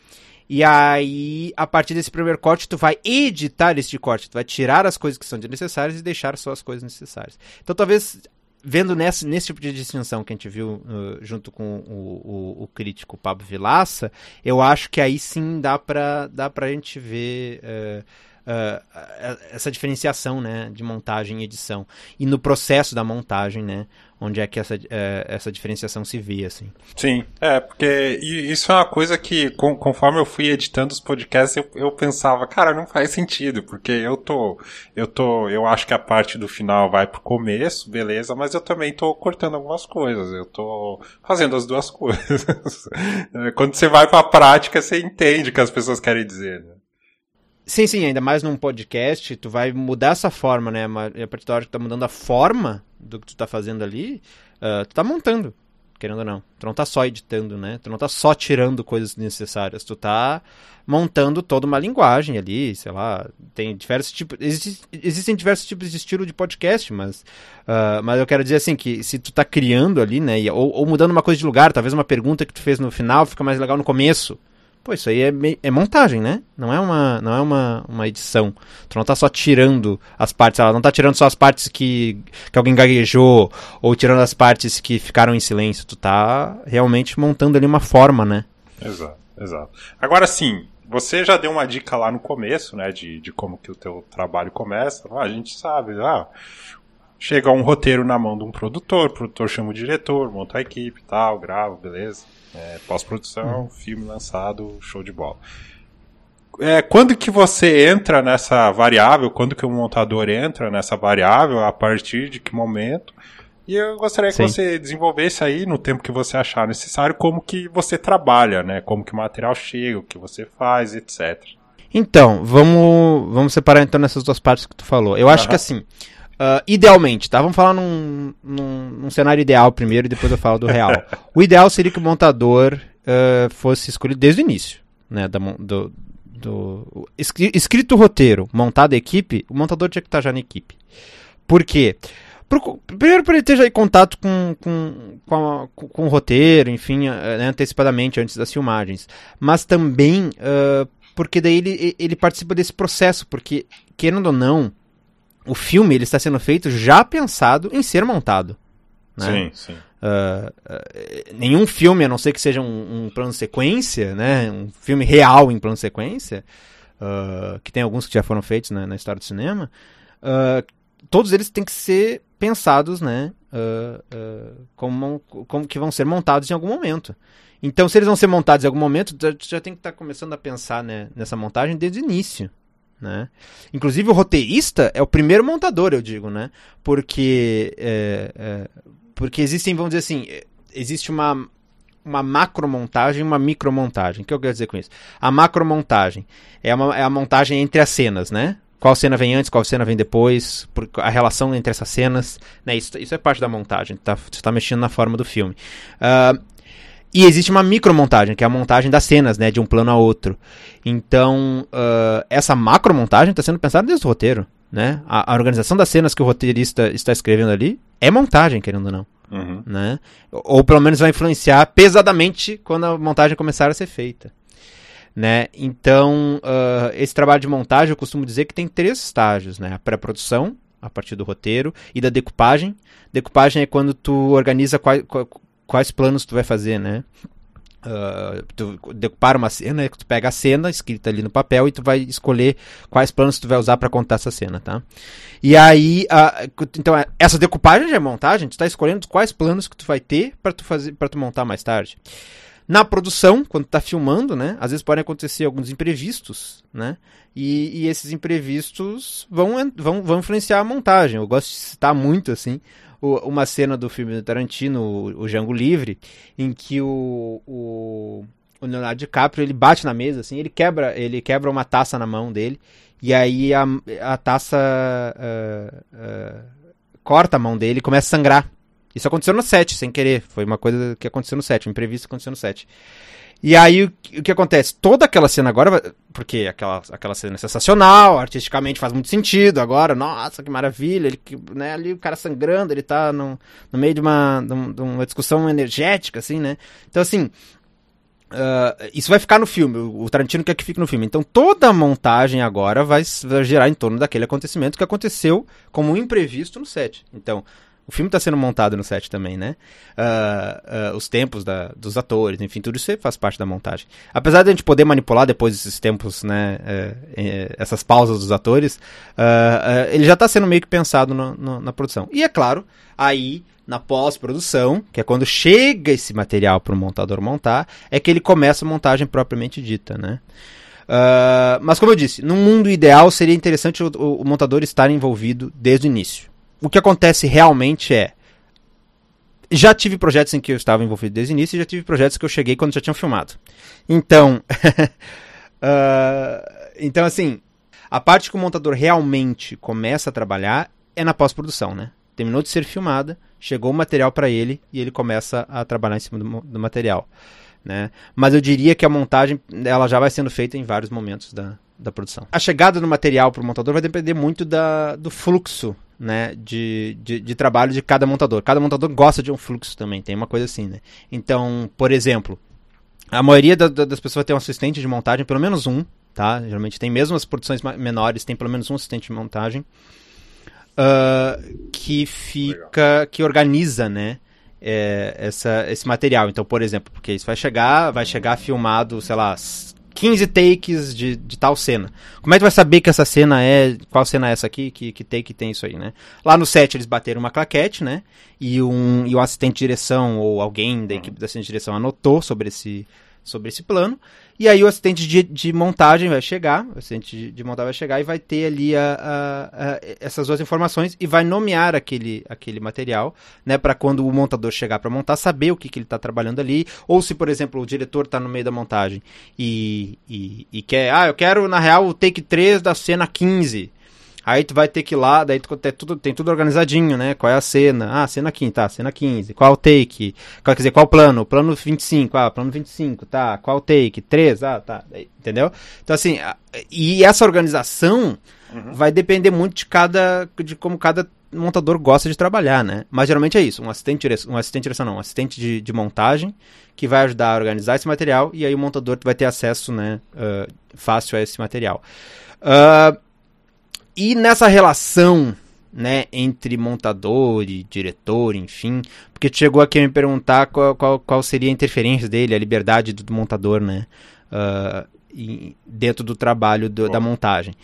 E aí, a partir desse primeiro corte, tu vai editar este corte. Tu vai tirar as coisas que são desnecessárias e deixar só as coisas necessárias. Então, talvez vendo nesse, nesse tipo de distinção que a gente viu uh, junto com o, o, o, crítico Pablo Vilaça, eu acho que aí sim dá para dá a gente ver uh, uh, essa diferenciação né, de montagem e edição. E no processo da montagem, né, onde é que essa, é, essa diferenciação se vê, assim. Sim, é, porque isso é uma coisa que, com, conforme eu fui editando os podcasts, eu, eu pensava, cara, não faz sentido, porque eu tô, eu tô, eu acho que a parte do final vai pro começo, beleza, mas eu também tô cortando algumas coisas, eu tô fazendo as duas [laughs] coisas. Quando você vai pra prática, você entende o que as pessoas querem dizer, né? Sim, sim, ainda mais num podcast, tu vai mudar essa forma, né? A partir da hora que tu tá mudando a forma do que tu tá fazendo ali, uh, tu tá montando, querendo ou não. Tu não tá só editando, né? Tu não tá só tirando coisas necessárias, tu tá montando toda uma linguagem ali, sei lá, tem diversos tipos, existem diversos tipos de estilo de podcast, mas, uh, mas eu quero dizer assim, que se tu tá criando ali, né, ou, ou mudando uma coisa de lugar, talvez uma pergunta que tu fez no final fica mais legal no começo, Pô, isso aí é, é, montagem, né? Não é, uma, não é uma, uma edição. Tu não tá só tirando as partes, ela não tá tirando só as partes que, que alguém gaguejou, ou tirando as partes que ficaram em silêncio. Tu tá realmente montando ali uma forma, né? Exato, exato. Agora sim, você já deu uma dica lá no começo, né, de, de como que o teu trabalho começa. Ah, a gente sabe, ah, chega um roteiro na mão de um produtor, o produtor chama o diretor, monta a equipe tal, grava, beleza. É, Pós-produção, hum. filme lançado, show de bola. É, quando que você entra nessa variável, quando que o montador entra nessa variável, a partir de que momento? E eu gostaria que Sim. você desenvolvesse aí, no tempo que você achar necessário, como que você trabalha, né? Como que o material chega, o que você faz, etc. Então, vamos, vamos separar então nessas duas partes que tu falou. Eu acho que assim, uh, idealmente, tá? Vamos falar num, num, num, cenário ideal primeiro e depois eu falo do real. [laughs] o ideal seria que o montador uh, fosse escolhido desde o início, né? Da, do, do, escrito o roteiro, montada a equipe, o montador tinha que estar já na equipe. Por quê? Porque primeiro por ele ter já contato com, com, com, a, com, o roteiro, enfim, eh, né, antecipadamente, antes das filmagens. Mas também uh, porque daí ele, ele participa desse processo, porque, querendo ou não, o filme ele está sendo feito já pensado em ser montado. Né? Sim, sim. Uh, uh, nenhum filme, a não ser que seja um, um plano sequência, né, um filme real em plano sequência, uh, que tem alguns que já foram feitos né, na história do cinema, todos eles têm que ser pensados, né, como, como que vão ser montados em algum momento. Então, se eles vão ser montados em algum momento, já, já tem que estar tá começando a pensar né, nessa montagem desde o início. Né? Inclusive, o roteirista é o primeiro montador, eu digo, né? Porque, é, é, porque existem, vamos dizer assim, existe uma, uma macromontagem e uma micromontagem. O que eu quero dizer com isso? A macromontagem é, uma, é a montagem entre as cenas, né? qual cena vem antes, qual cena vem depois, a relação entre essas cenas, né? Isso, isso é parte da montagem, tá, você está mexendo na forma do filme. Uh, e existe uma micromontagem, que é a montagem das cenas, né, de um plano a outro. Então, uh, essa macromontagem está sendo pensada desde o roteiro, né? A, a, organização das cenas que o roteirista está escrevendo ali é montagem, querendo ou não. Uhum. Né? Ou pelo menos vai influenciar pesadamente quando a montagem começar a ser feita. Né? Então, uh, esse trabalho de montagem eu costumo dizer que tem três estágios, né? A pré-produção, a partir do roteiro, e da decupagem. Decupagem é quando tu organiza quais, quais planos tu vai fazer, né? Uh, tu decupar uma cena, tu pega a cena escrita ali no papel e tu vai escolher quais planos tu vai usar para contar essa cena, tá? E aí, uh, então essa decupagem já é montagem, tu está escolhendo quais planos que tu vai ter para tu fazer, para tu montar mais tarde. Na produção, quando está filmando, né? Às vezes podem acontecer alguns imprevistos, né? E, e, esses imprevistos vão, vão, vão influenciar a montagem. Eu gosto de citar muito, assim, uma cena do filme do Tarantino, o, Django Livre, em que o, o, o, Leonardo DiCaprio, ele bate na mesa, assim, ele quebra, ele quebra uma taça na mão dele, e aí a, a taça uh, uh, corta a mão dele e começa a sangrar. Isso aconteceu no set, sem querer. Foi uma coisa que aconteceu no set, um imprevisto aconteceu no set. E aí o que, acontece? Toda aquela cena agora, porque aquela, aquela cena é sensacional, artisticamente faz muito sentido agora, nossa, que maravilha, ele, né, ali o cara sangrando, ele tá no, no meio de uma, de uma discussão energética, assim, né? Então, assim, Uh, isso vai ficar no filme, o Tarantino quer que fique no filme. Então toda a montagem agora vai, vai girar em torno daquele acontecimento que aconteceu como um imprevisto no set. Então, o filme está sendo montado no set também, né? Uh, uh, os tempos da, dos atores, enfim, tudo isso faz parte da montagem. Apesar de a gente poder manipular depois esses tempos, né? Uh, essas pausas dos atores, ele já está sendo meio que pensado no, no, na produção. E é claro, aí na pós-produção, que é quando chega esse material para o montador montar, é que ele começa a montagem propriamente dita, né? Uh, mas como eu disse, no mundo ideal seria interessante o, o montador estar envolvido desde o início o que acontece realmente é. Já tive projetos em que eu estava envolvido desde o início e já tive projetos que eu cheguei quando já tinham filmado. Então. uh, [laughs] então, assim. A parte que o montador realmente começa a trabalhar é na pós-produção, né? Terminou de ser filmada, chegou o material para ele e ele começa a trabalhar em cima do, do material. Né? Mas eu diria que a montagem ela já vai sendo feita em vários momentos da, da produção. A chegada do material para o montador vai depender muito da, do fluxo né, de, de, de, trabalho de cada montador. Cada montador gosta de um fluxo também, tem uma coisa assim, né? Então, por exemplo, a maioria da, da, das pessoas tem um assistente de montagem, pelo menos um, tá? Geralmente tem mesmo as produções menores, tem pelo menos um assistente de montagem uh, que fica, Legal. que organiza, né? é, essa, esse material. Então, por exemplo, porque isso vai chegar, vai chegar filmado, sei lá, 15 takes de, de tal cena. Como é que vai saber que essa cena é. Qual cena é essa aqui? Que, que take tem isso aí, né? Lá no set eles bateram uma claquete, né? E um, e um assistente de direção ou alguém da equipe da assistente de direção anotou sobre esse, sobre esse plano. E aí o assistente de, de montagem vai chegar, o assistente de, de, montagem vai chegar e vai ter ali a, a, a, essas duas informações e vai nomear aquele, aquele material, né, para quando o montador chegar para montar, saber o que, que ele está trabalhando ali, ou se, por exemplo, o diretor está no meio da montagem e, e, e quer, ah, eu quero, na real, o take 3 da cena 15, Aí tu vai ter que ir lá, daí tu tem tudo, tem tudo organizadinho, né? Qual é a cena? Ah, cena 15, tá, cena 15. Qual o take? Qual, quer dizer, qual o plano? Plano 25, ah, plano 25, tá. Qual o take? 3, ah, tá. Entendeu? Então, assim, e essa organização uhum. vai depender muito de cada, de como cada montador gosta de trabalhar, né? Mas geralmente é isso, um assistente, um assistente de direção não, um assistente de, de montagem que vai ajudar a organizar esse material e aí o montador vai ter acesso, né, uh, fácil a esse material. Uh, e nessa relação, né, entre montador e diretor, enfim, porque chegou aqui a me perguntar qual, qual, qual seria a interferência dele, a liberdade do, do montador, né, uh, dentro do trabalho do, da montagem.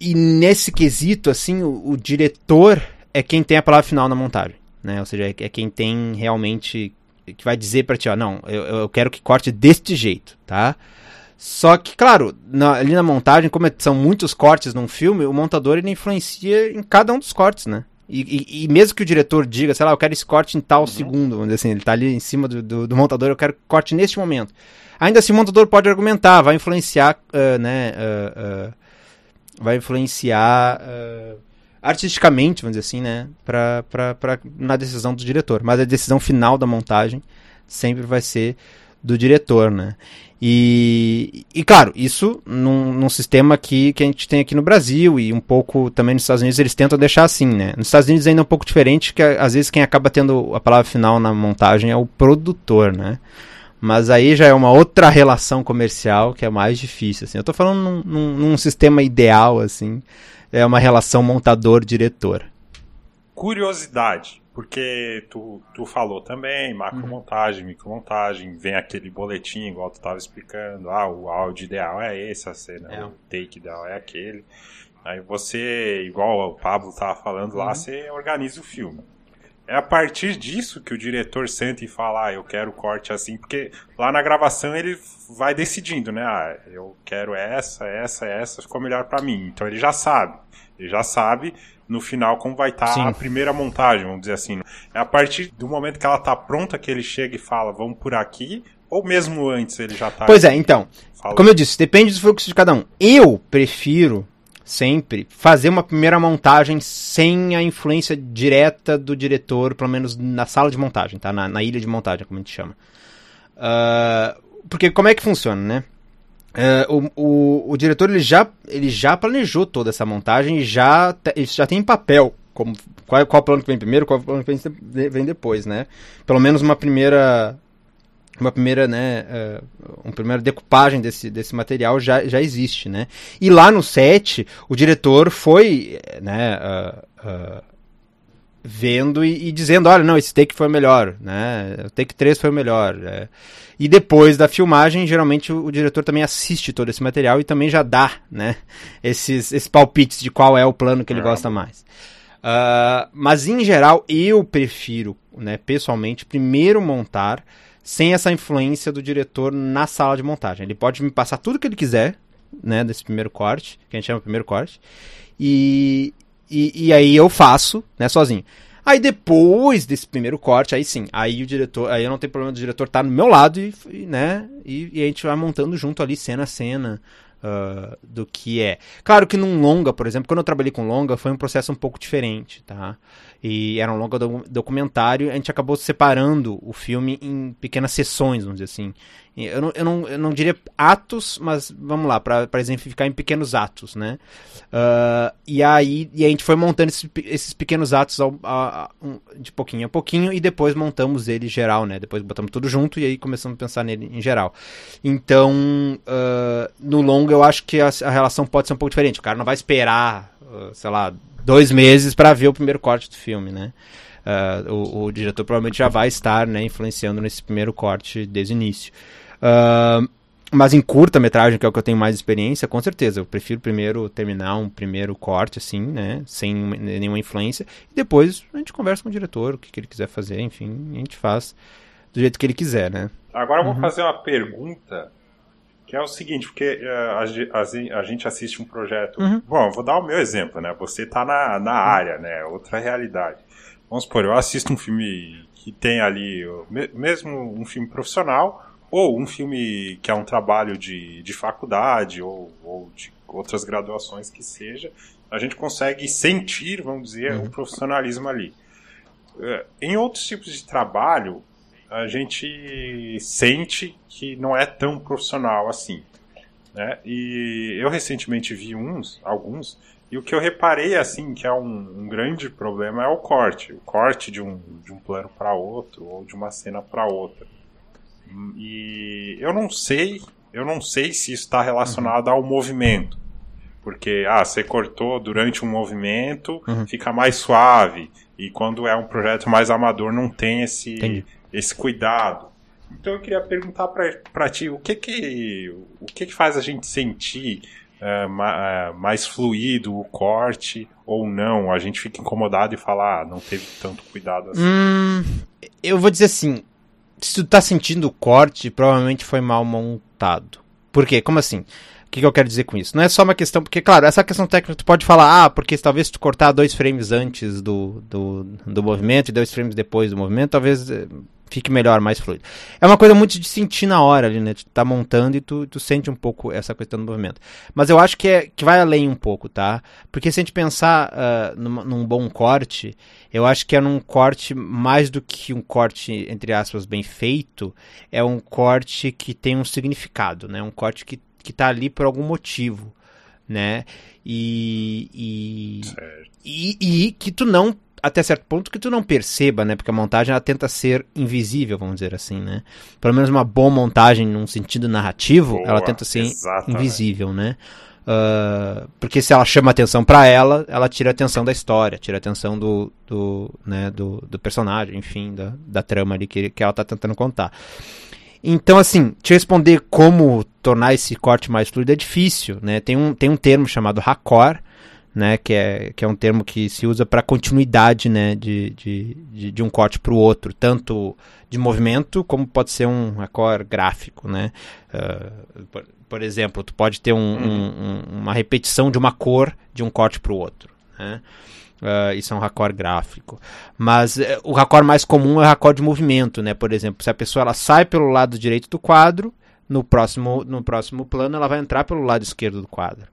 E nesse quesito, assim, o, o, diretor é quem tem a palavra final na montagem, né, ou seja, é, é quem tem realmente que vai dizer para ti, ó, não, eu, eu quero que corte deste jeito, tá? Só que, claro, na, ali na montagem, como é, são muitos cortes num filme, o montador ele influencia em cada um dos cortes, né? E, e, e mesmo que o diretor diga, sei lá, eu quero esse corte em tal uhum. segundo, vamos dizer assim, ele tá ali em cima do, do, do, montador, eu quero corte neste momento. Ainda assim, o montador pode argumentar, vai influenciar, uh, né? Uh, uh, vai influenciar artisticamente, vamos dizer assim, né? Pra, pra, pra, na decisão do diretor. Mas a decisão final da montagem sempre vai ser do diretor, né? E, e claro, isso num, num, sistema que, que a gente tem aqui no Brasil e um pouco também nos Estados Unidos eles tentam deixar assim, né? Nos Estados Unidos ainda é um pouco diferente, que às vezes quem acaba tendo a palavra final na montagem é o produtor, né? Mas aí já é uma outra relação comercial que é mais difícil, assim. Eu tô falando num, num, num sistema ideal, assim, é uma relação montador-diretor. Curiosidade. Porque tu, tu falou também, macromontagem, uhum. micromontagem, vem aquele boletim, igual tu estava explicando, ah, o áudio ideal é esse, a cena, é. o take ideal é aquele. Aí você, igual o Pablo estava falando uhum. lá, você organiza o filme. É a partir disso que o diretor senta e fala, ah, eu quero corte assim, porque lá na gravação ele vai decidindo, né? Ah, eu quero essa, essa, essa, ficou melhor para mim. Então ele já sabe. Ele já sabe no final como vai estar tá a primeira montagem, vamos dizer assim. É a partir do momento que ela está pronta que ele chega e fala, vamos por aqui, ou mesmo antes ele já está. Pois é, então. Falando. Como eu disse, depende do fluxo de cada um. Eu prefiro sempre fazer uma primeira montagem sem a influência direta do diretor, pelo menos na sala de montagem, tá? Na, na ilha de montagem, como a gente chama. Uh, porque como é que funciona, né? É, o, o, o, diretor ele já, ele já planejou toda essa montagem e já, ele já tem em papel como, qual, qual plano que vem primeiro, qual plano que vem, depois, né? Pelo menos uma primeira uma primeira, né, uh, uma primeira decupagem desse, desse material já, já existe, né? E lá no set, o diretor foi, né, uh, vendo e, e, dizendo, olha, não, esse take foi o melhor, né? O take 3 foi o melhor. É. E depois da filmagem, geralmente o, o, diretor também assiste todo esse material e também já dá, né? Esses, esses palpites de qual é o plano que ele gosta mais. Uh, mas em geral, eu prefiro, né, pessoalmente, primeiro montar sem essa influência do diretor na sala de montagem. Ele pode me passar tudo que ele quiser, né, desse primeiro corte, que a gente chama primeiro corte, e, e, e aí eu faço, né, sozinho. Aí depois desse primeiro corte, aí sim, aí o diretor, aí eu não tenho problema do diretor estar tá no meu lado e, e né, e, e, a gente vai montando junto ali cena a cena uh, do que é. Claro que num longa, por exemplo, quando eu trabalhei com longa, foi um processo um pouco diferente, tá? E era um longa documentário, a gente acabou separando o filme em pequenas sessões, vamos dizer assim. Eu não, eu não, eu não diria atos, mas vamos lá, para exemplificar em pequenos atos, né? Uh, e aí e a gente foi montando esses, esses pequenos atos ao, a, a, de pouquinho a pouquinho e depois montamos ele geral, né? Depois botamos tudo junto e aí começamos a pensar nele em geral. Então, uh, no longo eu acho que a, a, relação pode ser um pouco diferente. O cara não vai esperar, uh, sei lá, dois meses para ver o primeiro corte do filme, né? uh, o, o, diretor provavelmente já vai estar né, influenciando nesse primeiro corte desde o início. Uh, mas em curta metragem, que é o que eu tenho mais experiência, com certeza. Eu prefiro primeiro terminar um primeiro corte, assim, né? Sem nenhuma influência. E depois a gente conversa com o diretor, o que, que ele quiser fazer, enfim, a gente faz do jeito que ele quiser, né? Agora eu vou uhum. fazer uma pergunta que é o seguinte, porque uh, a, a, a, gente assiste um projeto. Uhum. Bom, eu vou dar o meu exemplo, né? Você tá na, na área, né? Outra realidade. Vamos supor, eu assisto um filme que tem ali, mesmo um filme profissional, ou um filme que é um trabalho de, de faculdade, ou, ou de outras graduações que seja, a gente consegue sentir, vamos dizer, uhum. o profissionalismo ali. Uh, em outros tipos de trabalho, a gente sente que não é tão profissional assim. Né? E eu recentemente vi uns, alguns, e o que eu reparei assim que é um, um grande problema é o corte, o corte de um, de um plano para outro ou de uma cena para outra. E eu não sei, eu não sei se isso está relacionado uhum. ao movimento, porque ah, você cortou durante um movimento, uhum. fica mais suave. E quando é um projeto mais amador, não tem esse, Entendi esse cuidado. Então eu queria perguntar para ti o que que o que que faz a gente sentir uh, ma, uh, mais fluido o corte ou não? A gente fica incomodado e fala, ah, não teve tanto cuidado assim. Hum, eu vou dizer assim, se tu tá sentindo o corte, provavelmente foi mal montado. Por quê? Como assim? O que, que, eu quero dizer com isso? Não é só uma questão, porque, claro, essa questão técnica tu pode falar, ah, porque talvez tu cortar dois frames antes do, do, do movimento e dois frames depois do movimento, talvez eh, fique melhor, mais fluido. É uma coisa muito de sentir na hora ali, né? Tu tá montando e tu, tu sente um pouco essa questão do movimento. Mas eu acho que, é, que vai além um pouco, tá? Porque se a gente pensar uh, num, num, bom corte, eu acho que é num corte mais do que um corte, entre aspas, bem feito, é um corte que tem um significado, né? Um corte que que tá ali por algum motivo, né? E, e, e, e, que tu não, até certo ponto, que tu não perceba, né? Porque a montagem ela tenta ser invisível, vamos dizer assim, né? Pelo menos uma boa montagem num sentido narrativo, boa, ela tenta ser exatamente. invisível, né? Uh, porque se ela chama atenção para ela, ela tira a atenção da história, tira a atenção do, do, né, do, do personagem, enfim, da, da trama ali que, que ela tá tentando contar. Então, assim, te responder como tornar esse corte mais fluido é difícil, né? Tem um, tem um termo chamado raccord, né? Que é, que é um termo que se usa para continuidade, né? De, de, de, de um corte para o outro, tanto de movimento como pode ser um raccord gráfico, né? Uh, por, por, exemplo, tu pode ter um, um, uma repetição de uma cor de um corte para o outro, né? Uh, isso é um raccord gráfico. Mas uh, o raccord mais comum é o raccord de movimento, né? Por exemplo, se a pessoa ela sai pelo lado direito do quadro, no próximo, no próximo plano ela vai entrar pelo lado esquerdo do quadro.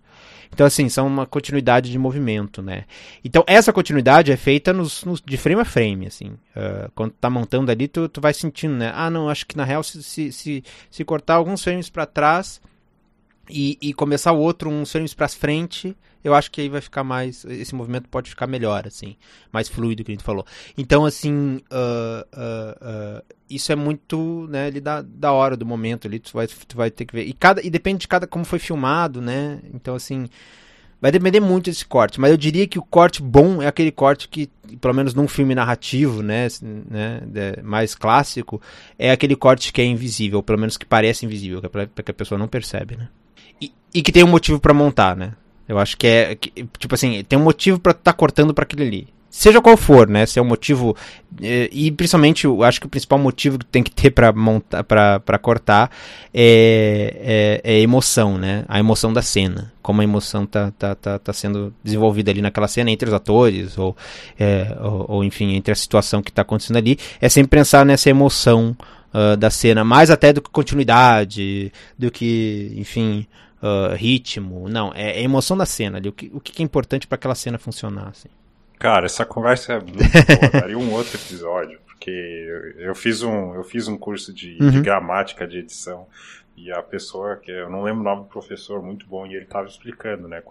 Então, assim, são uma continuidade de movimento, né? Então, essa continuidade é feita nos, nos de frame a frame, assim. Uh, quando tá montando ali, tu, tu vai sentindo, né? Ah, não, acho que na real, se, se, se, se cortar alguns frames para trás e, e começar o outro uns frames para frente, eu acho que aí vai ficar mais. Esse movimento pode ficar melhor, assim. Mais fluido, que a gente falou. Então, assim. Uh, uh, uh, isso é muito, né, ali da, da hora, do momento ali. Tu vai, tu vai ter que ver. E, cada, e depende de cada como foi filmado, né? Então, assim. Vai depender muito desse corte, mas eu diria que o corte bom é aquele corte que, pelo menos num filme narrativo, né, né mais clássico, é aquele corte que é invisível, pelo menos que parece invisível, que, é que a pessoa não percebe, né? E, e que tem um motivo para montar, né? Eu acho que é. Que, tipo assim, tem um motivo para estar tá cortando para aquele ali. Seja qual for, né? Se é um motivo. Eh, e principalmente, eu acho que o principal motivo que tem que ter para montar, para cortar é, é, é, emoção, né? A emoção da cena. Como a emoção tá, tá, tá, tá sendo desenvolvida ali naquela cena entre os atores, ou, é, ou, ou, enfim, entre a situação que está acontecendo ali. É sempre pensar nessa emoção uh, da cena, mais até do que continuidade, do que, enfim uh, ritmo. Não, é, é, emoção da cena ali. O que, o que é importante para aquela cena funcionar, assim. Cara, essa conversa é muito [laughs] boa. Daria um outro episódio. Porque eu, eu, fiz um, eu fiz um curso de, uhum. de gramática de edição. E a pessoa, que eu não lembro o nome do professor, muito bom, e ele estava explicando, né,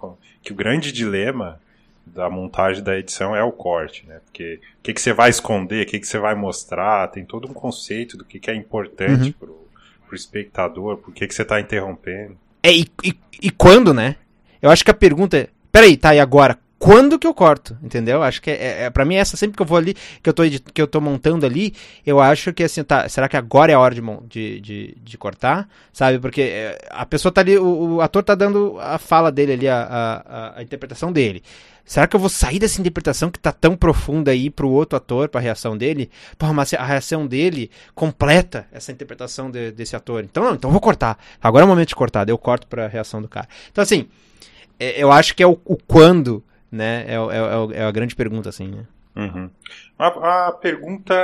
que o grande dilema da montagem da edição é o corte, né? Porque o que, que você vai esconder, o que, que você vai mostrar, tem todo um conceito do que, que é importante uhum. pro, pro espectador, por que, que você está interrompendo. É, e, e, e, quando, né? Eu acho que a pergunta é: peraí, tá, e agora? Quando que eu corto, entendeu? Acho que é, é, é para mim essa sempre que eu vou ali, que eu tô que eu tô montando ali, eu acho que assim, tá, será que agora é a hora de, de, de, cortar, sabe? Porque é, a pessoa tá ali, o, o, ator tá dando a fala dele ali, a, a, a, interpretação dele. Será que eu vou sair dessa interpretação que tá tão profunda aí pro outro ator, pra reação dele? Porra, mas a reação dele completa essa interpretação de, desse ator. Então, não, então vou cortar. Agora é o momento de cortar, eu corto pra reação do cara. Então, assim, é, eu acho que é o, o quando né? É, é, é, a grande pergunta, assim, né? Uhum. A, a, pergunta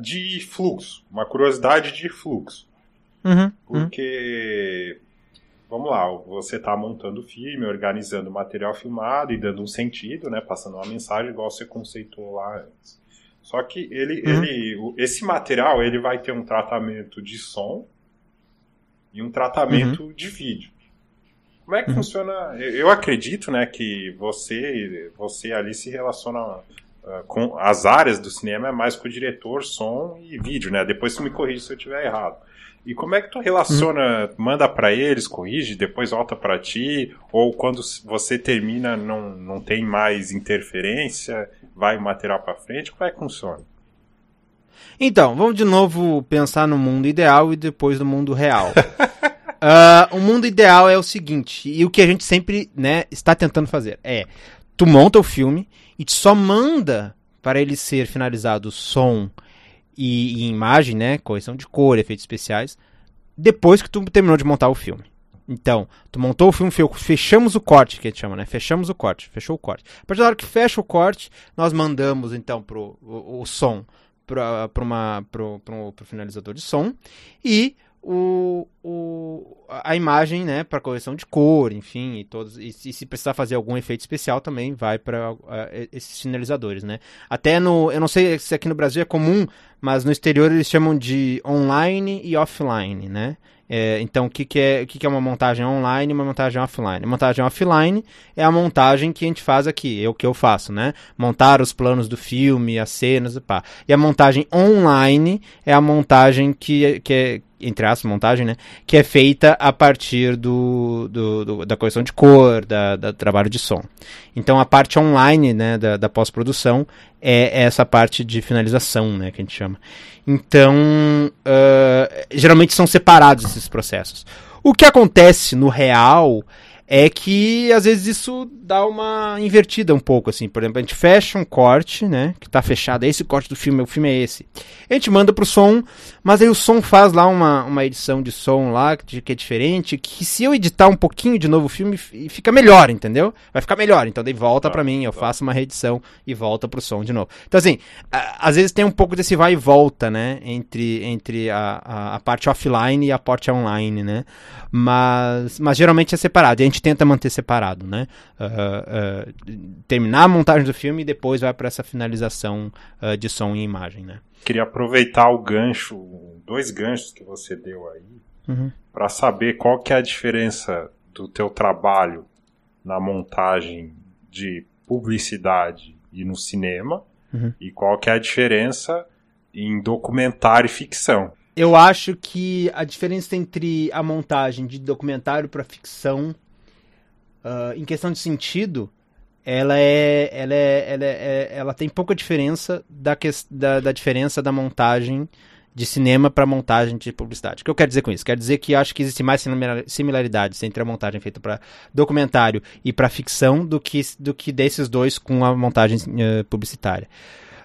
de fluxo, uma curiosidade de fluxo. Uhum, uhum. Porque, uhum. vamos lá, você está montando o filme, organizando o material filmado e dando um sentido, né? Passando uma mensagem igual você conceitou lá antes. Só que ele, uhum. ele, esse material ele vai ter um tratamento de som e um tratamento uhum. de vídeo. Como é que uhum. funciona? Eu acredito, né, que você, você ali se relaciona uh, com as áreas do cinema é mais com o diretor, som e vídeo, né? Depois tu me corrige se eu estiver errado. E como é que tu relaciona, manda para eles, corrige, depois volta para ti, ou quando você termina não, não tem mais interferência, vai o material para frente, como é que funciona? Então, vamos de novo pensar no mundo ideal e depois no mundo real. [laughs] Uh, o mundo ideal é o seguinte, e o que a gente sempre né, está tentando fazer é: tu monta o filme e só manda para ele ser finalizado som e, e, imagem, né, correção de cor, efeitos especiais, depois que tu terminou de montar o filme. Então, tu montou o filme, fechamos o corte, que a gente chama, né? Fechamos o corte, fechou o corte. A partir da hora que fecha o corte, nós mandamos então pro o, o som para uma pro, pro, pro finalizador de som e o, o, a imagem, né, para correção de cor, enfim, e todos e, e, se precisar fazer algum efeito especial também vai para esses sinalizadores, né? Até no, eu não sei se aqui no Brasil é comum, mas no exterior eles chamam de online e offline, né? É, então, o que, que, é, o que, que é uma montagem online e uma montagem offline? A montagem offline é a montagem que a gente faz aqui, é o que eu faço, né? Montar os planos do filme, as cenas, pá. E a montagem online é a montagem que, que é entre aspas, montagem, né? Que é feita a partir do, do, do da correção de cor, da, da, trabalho de som. Então a parte online, né, da, da pós-produção é essa parte de finalização, né, que a gente chama. Então, uh, geralmente são separados esses processos. O que acontece no real é que às vezes isso dá uma invertida um pouco, assim. Por exemplo, a gente fecha um corte, né? Que tá fechado, é esse corte do filme, o filme é esse. A gente manda pro som, mas aí o som faz lá uma, uma edição de som lá, que, que é diferente, que se eu editar um pouquinho de novo o filme, fica melhor, entendeu? Vai ficar melhor. Então daí volta para mim, eu faço uma reedição e volta pro som de novo. Então assim, às vezes tem um pouco desse vai e volta, né? Entre, entre a, a, a parte offline e a parte online, né? Mas, mas geralmente é separado. E a gente tenta manter separado, né? Uh, uh, terminar a montagem do filme e depois vai para essa finalização uh, de som e imagem, né? Queria aproveitar o gancho, dois ganchos que você deu aí, uhum. para saber qual que é a diferença do teu trabalho na montagem de publicidade e no cinema uhum. e qual que é a diferença em documentário e ficção. Eu acho que a diferença entre a montagem de documentário para ficção uh, em questão de sentido, ela é, ela é, ela, é, ela tem pouca diferença da, que, da, da diferença da montagem de cinema para montagem de publicidade. O que eu quero dizer com isso? Quer dizer que acho que existe mais similaridades entre a montagem feita para documentário e para ficção do que, do que desses dois com a montagem uh, publicitária.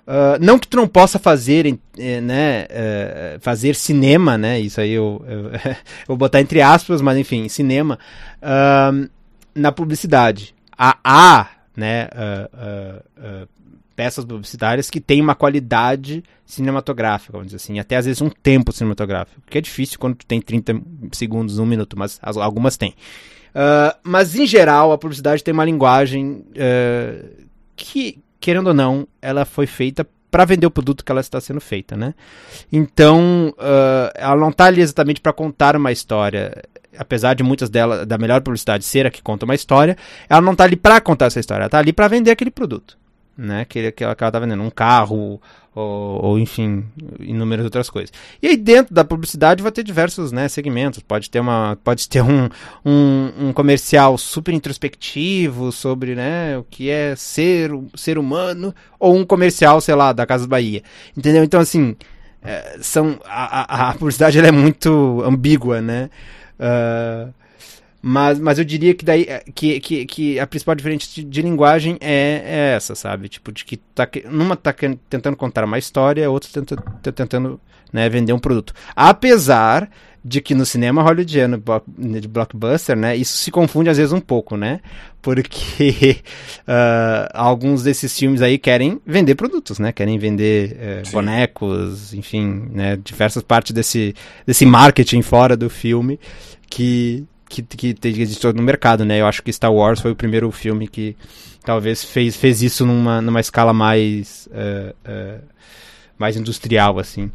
Uh, não que tu não possa fazer, eh, né, uh, fazer cinema, né, isso aí eu, eu, [laughs] eu, vou botar entre aspas, mas enfim, cinema, uh, na publicidade. Há, há né, uh, uh, uh, peças publicitárias que têm uma qualidade cinematográfica, vamos dizer assim, até às vezes um tempo cinematográfico, que é difícil quando tu tem 30 segundos, um minuto, mas algumas têm. mas em geral, a publicidade tem uma linguagem que, querendo ou não, ela foi feita para vender o produto que ela está sendo feita, né? Então, uh, ela não está ali exatamente para contar uma história apesar de muitas delas, da melhor publicidade ser a que conta uma história, ela não está ali para contar essa história, ela está ali para vender aquele produto. né? Que, que ela estava vendendo um carro, ou, ou, enfim, inúmeras outras coisas. E aí dentro da publicidade vai ter diversos né, segmentos. Pode ter, uma, pode ter um, um, um, comercial super introspectivo sobre né, o que é ser, ser humano, ou um comercial, sei lá, da Casa Bahia. Entendeu? Então, assim, é, são, a, a, a publicidade é muito ambígua, né? Uh, mas, mas eu diria que daí que, que, que a principal diferença de, de linguagem é, é, essa, sabe? Tipo, de que tá, numa tá tentando contar uma história, outra tenta, tá tentando né, vender um produto. Apesar de que no cinema hollywoodiano de blockbuster, né, isso se confunde às vezes um pouco, né? Porque uh, [laughs] alguns desses filmes aí querem vender produtos, né? Querem vender uh, bonecos, enfim, né? Diversas partes desse, desse marketing fora do filme que que, que, existe no mercado, né? Eu acho que Star Wars foi o primeiro filme que talvez fez, fez isso numa, numa escala mais, uh, uh, mais industrial, assim.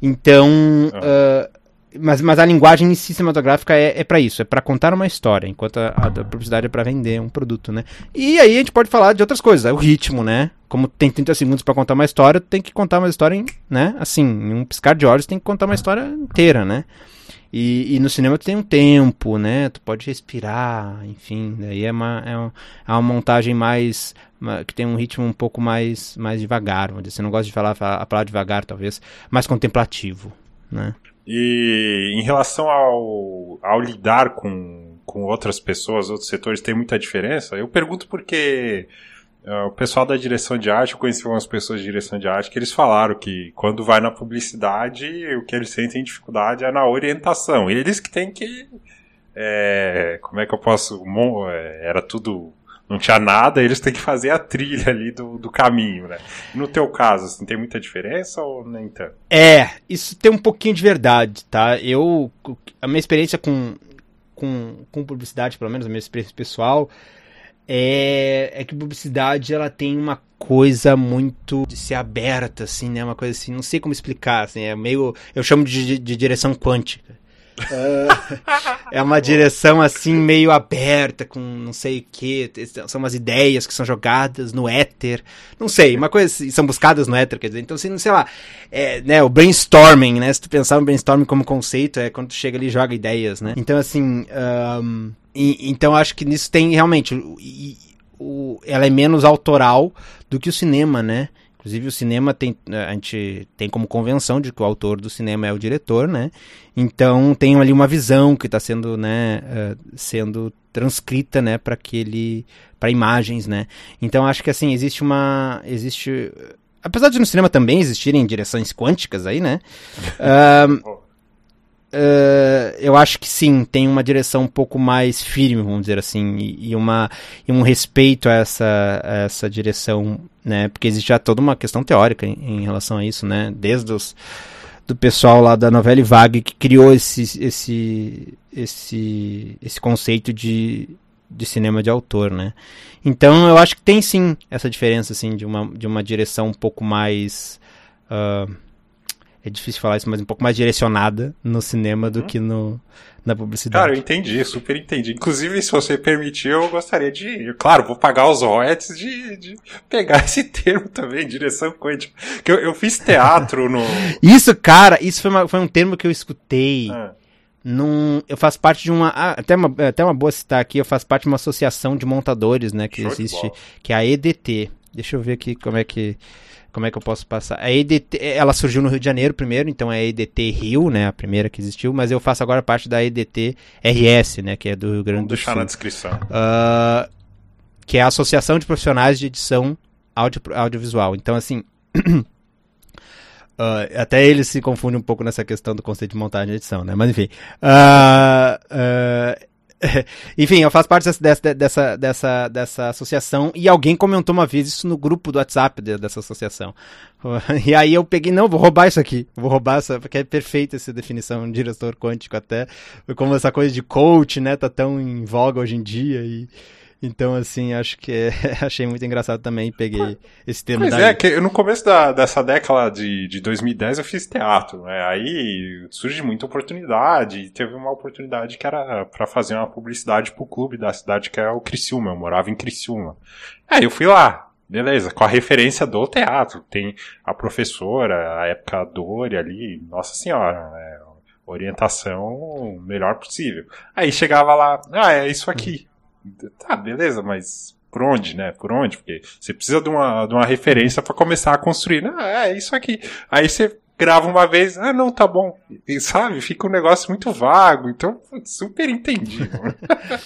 Então, uh, mas, mas a linguagem cinematográfica é, é para isso, é para contar uma história, enquanto a, a publicidade é para vender um produto, né? E aí a gente pode falar de outras coisas, é o ritmo, né? Como tem 30 segundos para contar uma história, tem que contar uma história, em, né? Assim, em um piscar de olhos tem que contar uma história inteira, né? E, e, no cinema tu tem um tempo, né? Tu pode respirar, enfim. Daí é uma, é uma, é uma montagem mais. Uma, que tem um ritmo um pouco mais, mais devagar. Você não gosta de falar a palavra devagar, talvez. Mais contemplativo, né? E em relação ao, ao lidar com, com outras pessoas, outros setores, tem muita diferença? Eu pergunto porque o pessoal da direção de arte, eu conheci umas pessoas de direção de arte que eles falaram que quando vai na publicidade, o que eles sentem dificuldade é na orientação. Eles que têm que. É, como é que eu posso. É, era tudo. Não tinha nada, eles têm que fazer a trilha ali do, do caminho, né? No teu caso, assim, tem muita diferença ou nem tanto? É, isso tem um pouquinho de verdade, tá? Eu. A minha experiência com, com, com publicidade, pelo menos a minha experiência pessoal, é, é que publicidade ela tem uma coisa muito de ser aberta, assim, né? Uma coisa assim, não sei como explicar, assim, é meio. Eu chamo de, de, de direção quântica. É uma direção assim meio aberta com não sei o que são umas ideias que são jogadas no éter não sei uma coisa assim, são buscadas no éter quer dizer então assim sei lá é, né o brainstorming né se tu pensar no brainstorming como conceito é quando tu chega ali e joga ideias né então assim um, e, então acho que nisso tem realmente. E, o, ela é menos autoral do que o cinema, né? Inclusive o cinema tem a gente tem como convenção de que o autor do cinema é o diretor, né? Então tem ali uma visão que está sendo, né, uh, sendo transcrita, né, para aquele para imagens, né? Então acho que assim existe uma existe apesar de no cinema também existirem direções quânticas aí, né? [laughs] Uh, Uh, eu acho que sim, tem uma direção um pouco mais firme, vamos dizer assim, e, e uma, e um respeito a essa, a essa direção, né? Porque existe já toda uma questão teórica em, em relação a isso, né? Desde os, do pessoal lá da novela Vague que criou esse, esse, esse, esse conceito de, de cinema de autor, né? Então eu acho que tem sim essa diferença, assim, de uma, de uma direção um pouco mais... Uh, é difícil falar isso, mas um pouco mais direcionada no cinema do hum. que no, na publicidade. Cara, eu entendi, super entendi. Inclusive, se você permitir, eu gostaria de. Claro, vou pagar os royalties de, de pegar [laughs] esse termo também, direção quântica. Que eu, eu fiz teatro no. [laughs] isso, cara, isso foi, uma, foi um termo que eu escutei. Ah. Num, eu faço parte de uma. Ah, até, uma até uma boa citar aqui, eu faço parte de uma associação de montadores, né? Que Show existe, que é a EDT. Deixa eu ver aqui como é que como é que eu posso passar? A EDT, ela surgiu no Rio de Janeiro primeiro, então é a EDT Rio, né, a primeira que existiu, mas eu faço agora parte da EDT RS, né, que é do Rio Grande do Sul. deixar na descrição. Uh, que é a Associação de Profissionais de Edição Audio, Audiovisual. Então, assim, uh, [clears throat] até eles se confundem um pouco nessa questão do conceito de montagem e edição, né, mas enfim. Uh, [laughs] Enfim, eu faço parte dessa, dessa, dessa, dessa associação e alguém comentou uma vez isso no grupo do WhatsApp de, dessa associação. [laughs] E aí eu peguei, não, vou roubar isso aqui. Vou roubar essa, porque é perfeita essa definição de diretor quântico até. Como essa coisa de coach, né, tá tão em voga hoje em dia e então, assim, acho que é, [laughs] achei muito engraçado também. Peguei esse tema Mas é, que no começo da, dessa década de, de 2010 eu fiz teatro, né? Aí surge muita oportunidade. Teve uma oportunidade que era para fazer uma publicidade pro clube da cidade, que é o Criciúma. Eu morava em Criciúma. Aí eu fui lá. Beleza, com a referência do teatro. Tem a professora, a época Dori ali, nossa senhora, é, orientação melhor possível. Aí chegava lá, ah, é isso aqui. Tá, beleza, mas por onde, né? Por onde? Porque você precisa de uma, de uma referência para começar a construir. Não, é isso aqui. Aí você grava uma vez, ah, não, tá bom. E, sabe? Fica um negócio muito vago. Então, super entendido.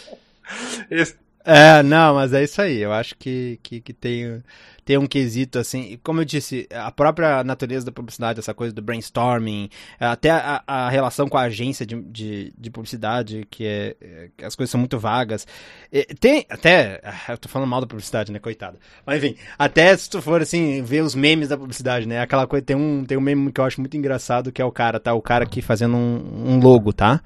[laughs] Esse... É, não, mas é isso aí. Eu acho que, que, que tem tem um quesito assim, como eu disse, a própria natureza da publicidade, essa coisa do brainstorming, até a, a relação com a agência de, de, de publicidade, que é, que as coisas são muito vagas. Tem, até, eu tô falando mal da publicidade, né, coitada. Mas enfim, até se tu for assim, ver os memes da publicidade, né, aquela coisa, tem um, tem um meme que eu acho muito engraçado, que é o cara, tá, o cara aqui fazendo um, um logo, tá?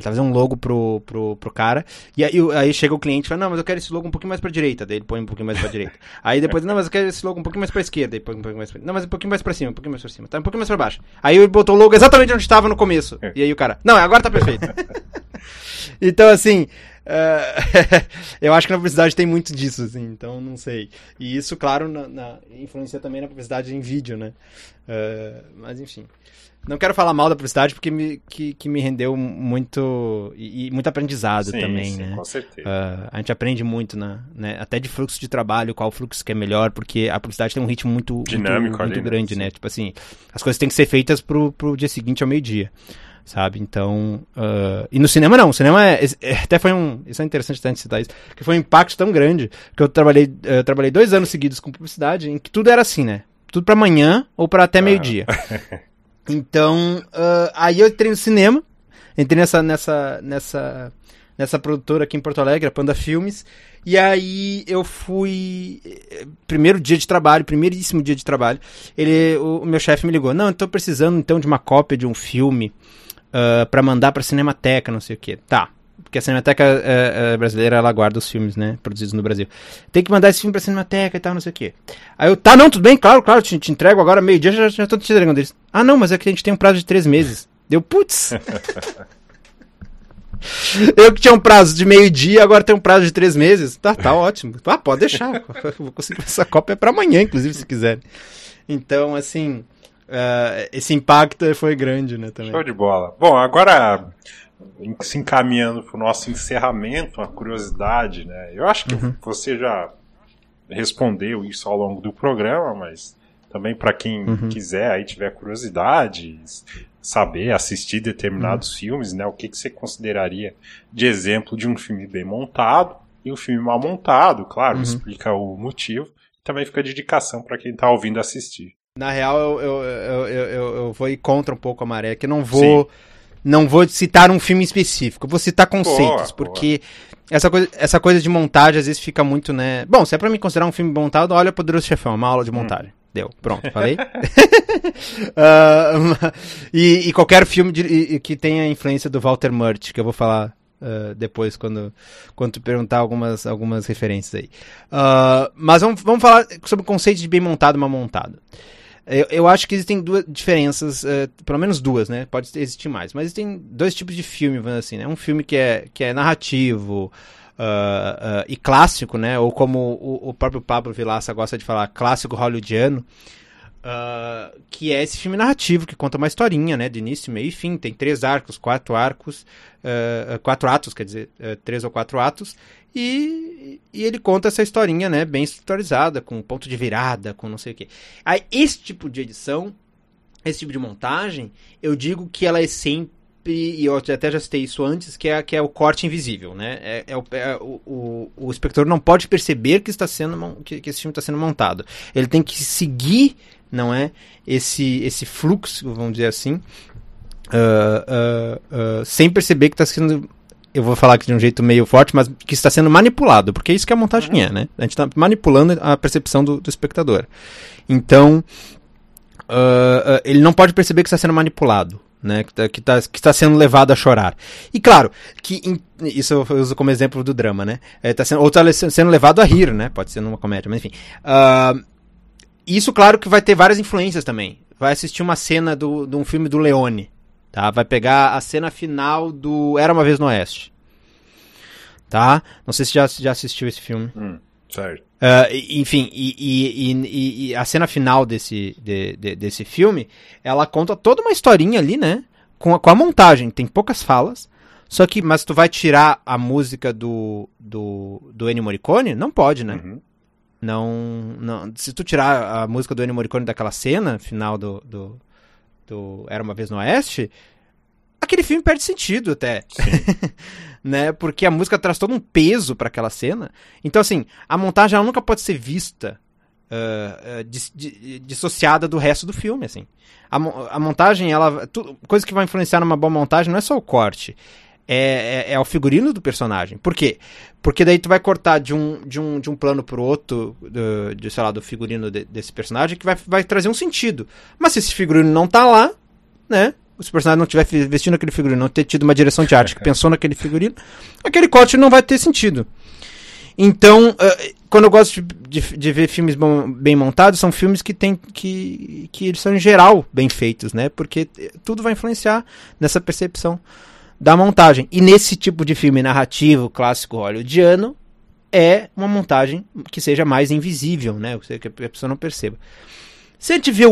Ele tá fazendo um logo pro, pro, pro cara. E aí, aí chega o cliente e fala, não, mas eu quero esse logo um pouquinho mais pra direita. Daí ele põe um pouquinho mais pra direita. [laughs] Aí depois, não, mas eu quero esse logo um pouquinho mais pra esquerda. Daí põe um pouquinho mais pra... Não, mas um pouquinho mais pra cima, um pouquinho mais pra cima. Tá um pouquinho mais pra baixo. Aí ele botou o logo exatamente onde estava no começo. É. E aí o cara, não, agora tá perfeito. [laughs] então, assim, Uh, [laughs] eu acho que na publicidade tem muito disso, assim, então não sei. E isso, claro, na, na influencia também na publicidade em vídeo, né? Uh, mas enfim. Não quero falar mal da publicidade porque me, que, que me rendeu muito e, e muito aprendizado sim, também, sim, né? Com certeza. Uh, a gente aprende muito, na, né? Até de fluxo de trabalho, qual fluxo que é melhor, porque a publicidade tem um ritmo muito dinâmico, muito, muito né? grande, né? Tipo assim, as coisas têm que ser feitas pro, pro dia seguinte ao meio-dia sabe? Então, uh, e no cinema não, o cinema é, é, até foi um, isso é interessante até citar isso, que foi um impacto tão grande que eu trabalhei, eu trabalhei dois anos seguidos com publicidade, em que tudo era assim, né? Tudo para amanhã ou para até meio-dia. [laughs] Então, uh, aí eu entrei no cinema, entrei nessa, nessa, nessa, nessa produtora aqui em Porto Alegre, a Panda Filmes, e aí eu fui. Primeiro dia de trabalho, primeiríssimo dia de trabalho. Ele, o, o meu chefe me ligou: Não, eu tô precisando então de uma cópia de um filme uh, para mandar pra Cinemateca, não sei o que. Tá. Porque a Cinemateca uh, uh, brasileira, ela guarda os filmes, né? Produzidos no Brasil. Tem que mandar esse filme pra Cinemateca e tal, não sei o quê. Aí eu, tá, não, tudo bem, claro, claro, te, te entrego agora meio-dia, já, já tô te entregando eles. Ah, não, mas é que a gente tem um prazo de três meses. Deu, putz! [laughs] eu que tinha um prazo de meio-dia, agora tem um prazo de três meses. Tá, tá ótimo. Ah, pode deixar. [laughs] Vou conseguir essa cópia para amanhã, inclusive, se quiser. Então, assim, uh, esse impacto foi grande, né, também. Show de bola. Bom, agora se encaminhando para o nosso encerramento, uma curiosidade, né? Eu acho que uhum. você já respondeu isso ao longo do programa, mas também para quem uhum. quiser aí tiver curiosidade, saber assistir determinados uhum. filmes, né? O que, que você consideraria de exemplo de um filme bem montado e um filme mal montado, claro, uhum. explica o motivo. Também fica de indicação para quem está ouvindo assistir. Na real, eu, eu, eu, eu, eu vou ir contra um pouco a maré, que não vou. Sim não vou citar um filme específico, vou citar conceitos, boa, porque boa. Essa, coisa, essa coisa de montagem às vezes fica muito, né? Bom, se é pra me considerar um filme montado, olha Poderoso Chefão, uma aula de hum. montagem. Hum. Deu, pronto, [laughs] falei. uh, [laughs] e, e, qualquer filme de, e, que tenha influência do Walter Murch, que eu vou falar uh, depois quando, quando tu perguntar algumas, algumas referências aí. Uh, mas vamos, vamos falar sobre o conceito de bem montado e mal montado. Eu, eu acho que existem duas diferenças, uh, pelo menos duas, né? Pode existir mais. Mas existem dois tipos de filme, assim, né? Um filme que é, que é narrativo uh, uh, e clássico, né? Ou como o, o, próprio Pablo Vilaça gosta de falar, clássico hollywoodiano. que é esse filme narrativo que conta uma historinha, né, de início, meio e fim. Tem três arcos, quatro arcos, quatro atos, quer dizer, três ou quatro atos, e, e, ele conta essa historinha, né, bem estruturizada, com ponto de virada, com não sei o quê. Aí, esse tipo de edição, esse tipo de montagem, eu digo que ela é sempre e eu até já citei isso antes, que é, que é o corte invisível, né? É, é, o, é o, o, o, espectador não pode perceber que está sendo que, que esse filme está sendo montado. Ele tem que seguir, não é, esse esse fluxo, vamos dizer assim, uh, uh, uh, sem perceber que está sendo eu vou falar aqui de um jeito meio forte, mas que está sendo manipulado, porque é isso que a montagem uhum. é, né? A gente está manipulando a percepção do, do espectador. Então, uh, uh, ele não pode perceber que está sendo manipulado, né? Que está que tá, que tá sendo levado a chorar. E claro, que in, isso eu uso como exemplo do drama, né? É, tá sendo, ou está sendo levado a rir, né? Pode ser numa comédia, mas enfim. Uh, isso, claro, que vai ter várias influências também. Vai assistir uma cena do, de um filme do Leone, Tá? Vai pegar a cena final do Era Uma Vez no Oeste. Tá? Não sei se já, já assistiu esse filme. Hum. Certo. Uh, enfim, e, e, e, a cena final desse, de, de, desse filme, ela conta toda uma historinha ali, né? Com a, com a montagem, tem poucas falas. Só que, mas tu vai tirar a música do, do, do Ennio Morricone? Não pode, né? Uhum. Não, não. Se tu tirar a música do Ennio Morricone daquela cena final do, do, do Era uma vez no Oeste, aquele filme perde sentido até. [laughs] né? Porque a música traz todo um peso para aquela cena. Então, assim, a montagem ela nunca pode ser vista uh, uh, dis, dis, dissociada do resto do filme, assim. A, a montagem, ela. Tu, coisa que vai influenciar numa boa montagem não é só o corte. É, é, é, o figurino do personagem. Por quê? Porque daí tu vai cortar de um, de um, de um plano pro outro, do, de, sei lá, do figurino de, desse personagem, que vai, vai trazer um sentido. Mas se esse figurino não tá lá, né? se o personagem não tiver vestindo aquele figurino, não ter tido uma direção de arte que [laughs] pensou naquele figurino, aquele corte não vai ter sentido. Então, uh, quando eu gosto de, de, de ver filmes bom, bem montados, são filmes que tem que, que eles são em geral bem feitos, né? Porque tudo vai influenciar nessa percepção da montagem. E nesse tipo de filme narrativo, clássico hollywoodiano, é uma montagem que seja mais invisível, né? Que a pessoa não perceba. Se a gente vê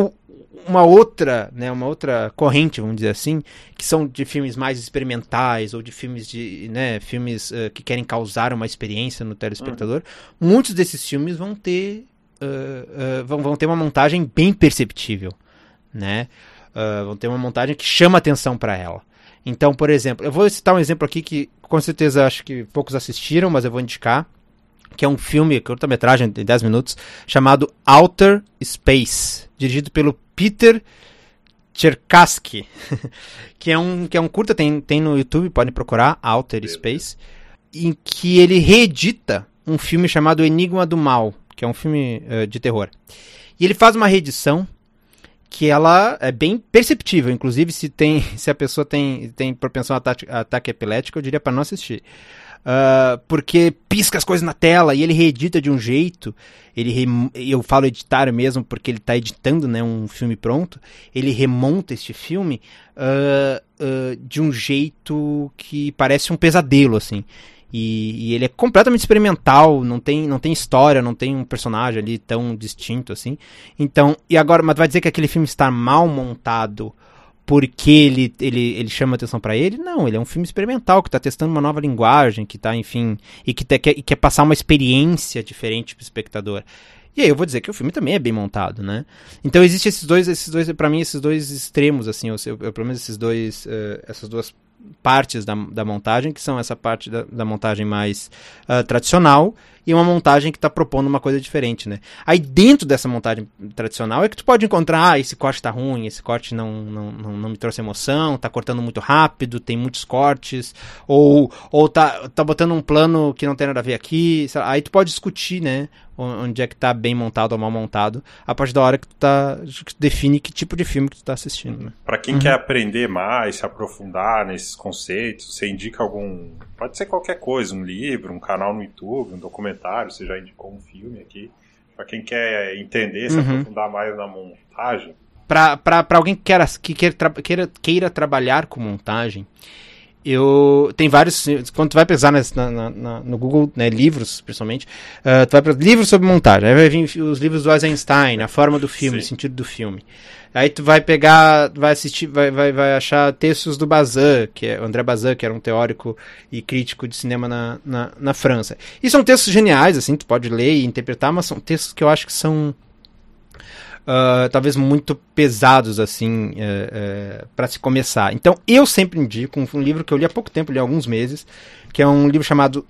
uma outra, né, uma outra corrente, vamos dizer assim, que são de filmes mais experimentais ou de filmes de, né, filmes uh, que querem causar uma experiência no telespectador. Uhum. Muitos desses filmes vão ter uh, uh, vão, vão ter uma montagem bem perceptível, né? vão ter uma montagem que chama atenção para ela. Então, por exemplo, eu vou citar um exemplo aqui que com certeza acho que poucos assistiram, mas eu vou indicar que é um filme, curta-metragem de 10 minutos, chamado Outer Space, dirigido pelo Peter Cherkassky, [laughs] que é um que é um curta tem tem no YouTube, podem procurar Outer Space, em que ele reedita um filme chamado Enigma do Mal, que é um filme uh, de terror. E ele faz uma reedição que ela é bem perceptível, inclusive se tem [laughs] se a pessoa tem tem propensão a ataque, a ataque epilético, eu diria para não assistir. Uh, porque pisca as coisas na tela e ele reedita de um jeito. Ele eu falo editar mesmo porque ele está editando né, um filme pronto. Ele remonta este filme uh, uh, de um jeito que parece um pesadelo, assim. E, e, ele é completamente experimental, não tem, não tem história, não tem um personagem ali tão distinto assim. Então, e agora, mas vai dizer que aquele filme está mal montado porque ele, ele, ele chama atenção para ele. Não, ele é um filme experimental que está testando uma nova linguagem, que está, enfim, e que te, quer, passar uma experiência diferente para o espectador. E aí eu vou dizer que o filme também é bem montado, né? Então existem esses dois, esses dois, para mim esses dois extremos assim, eu, eu pelo menos esses dois, uh, essas duas partes da, da montagem, que são essa parte da, da montagem mais uh, tradicional e uma montagem que está propondo uma coisa diferente, né? Aí dentro dessa montagem tradicional é que tu pode encontrar, ah, esse corte tá ruim, esse corte não, não, não, não me trouxe emoção, tá cortando muito rápido, tem muitos cortes, ou, ou tá, tá botando um plano que não tem nada a ver aqui, aí tu pode discutir, né? Onde é que tá bem montado ou mal montado, a partir da hora que tu, tá, que tu define que tipo de filme que tu tá assistindo. Né? Para quem uhum. quer aprender mais, se aprofundar nesses conceitos, você indica algum. Pode ser qualquer coisa, um livro, um canal no YouTube, um documentário, você já indicou um filme aqui. Para quem quer entender, se uhum. aprofundar mais na montagem. Para alguém que, queira, que queira, queira, queira trabalhar com montagem, eu tem vários quando tu vai pesar na, na, na, no Google né, livros principalmente uh, tu vai para livros sobre montagem aí vai vir os livros do Eisenstein a forma do filme Sim. o sentido do filme aí tu vai pegar vai assistir vai, vai, vai achar textos do Bazin que é André Bazin que era um teórico e crítico de cinema na, na, na França. E são textos geniais assim tu pode ler e interpretar mas são textos que eu acho que são uh, talvez muito pesados assim uh, uh, para se começar. Então eu sempre indico um, um, livro que eu li há pouco tempo, li há alguns meses, que é um livro chamado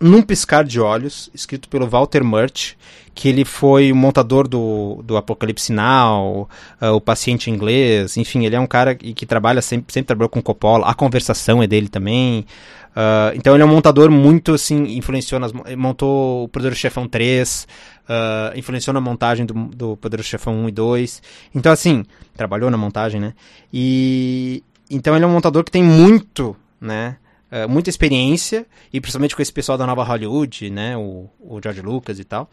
Num Piscar de Olhos, escrito pelo Walter Murch, que ele foi o montador do, do Apocalipse Now, o paciente inglês, enfim, ele é um cara que, que trabalha sempre, sempre trabalhou com Coppola, a conversação é dele também. Uh, então ele é um montador muito assim, influenciou nas, montou o Poderoso Chefão 3, uh, influenciou na montagem do, do Poderoso Chefão 1 e 2. Então assim, trabalhou na montagem, né? E então ele é um montador que tem muito, né? Uh, muita experiência, e principalmente com esse pessoal da nova Hollywood, né? O, o George Lucas e tal.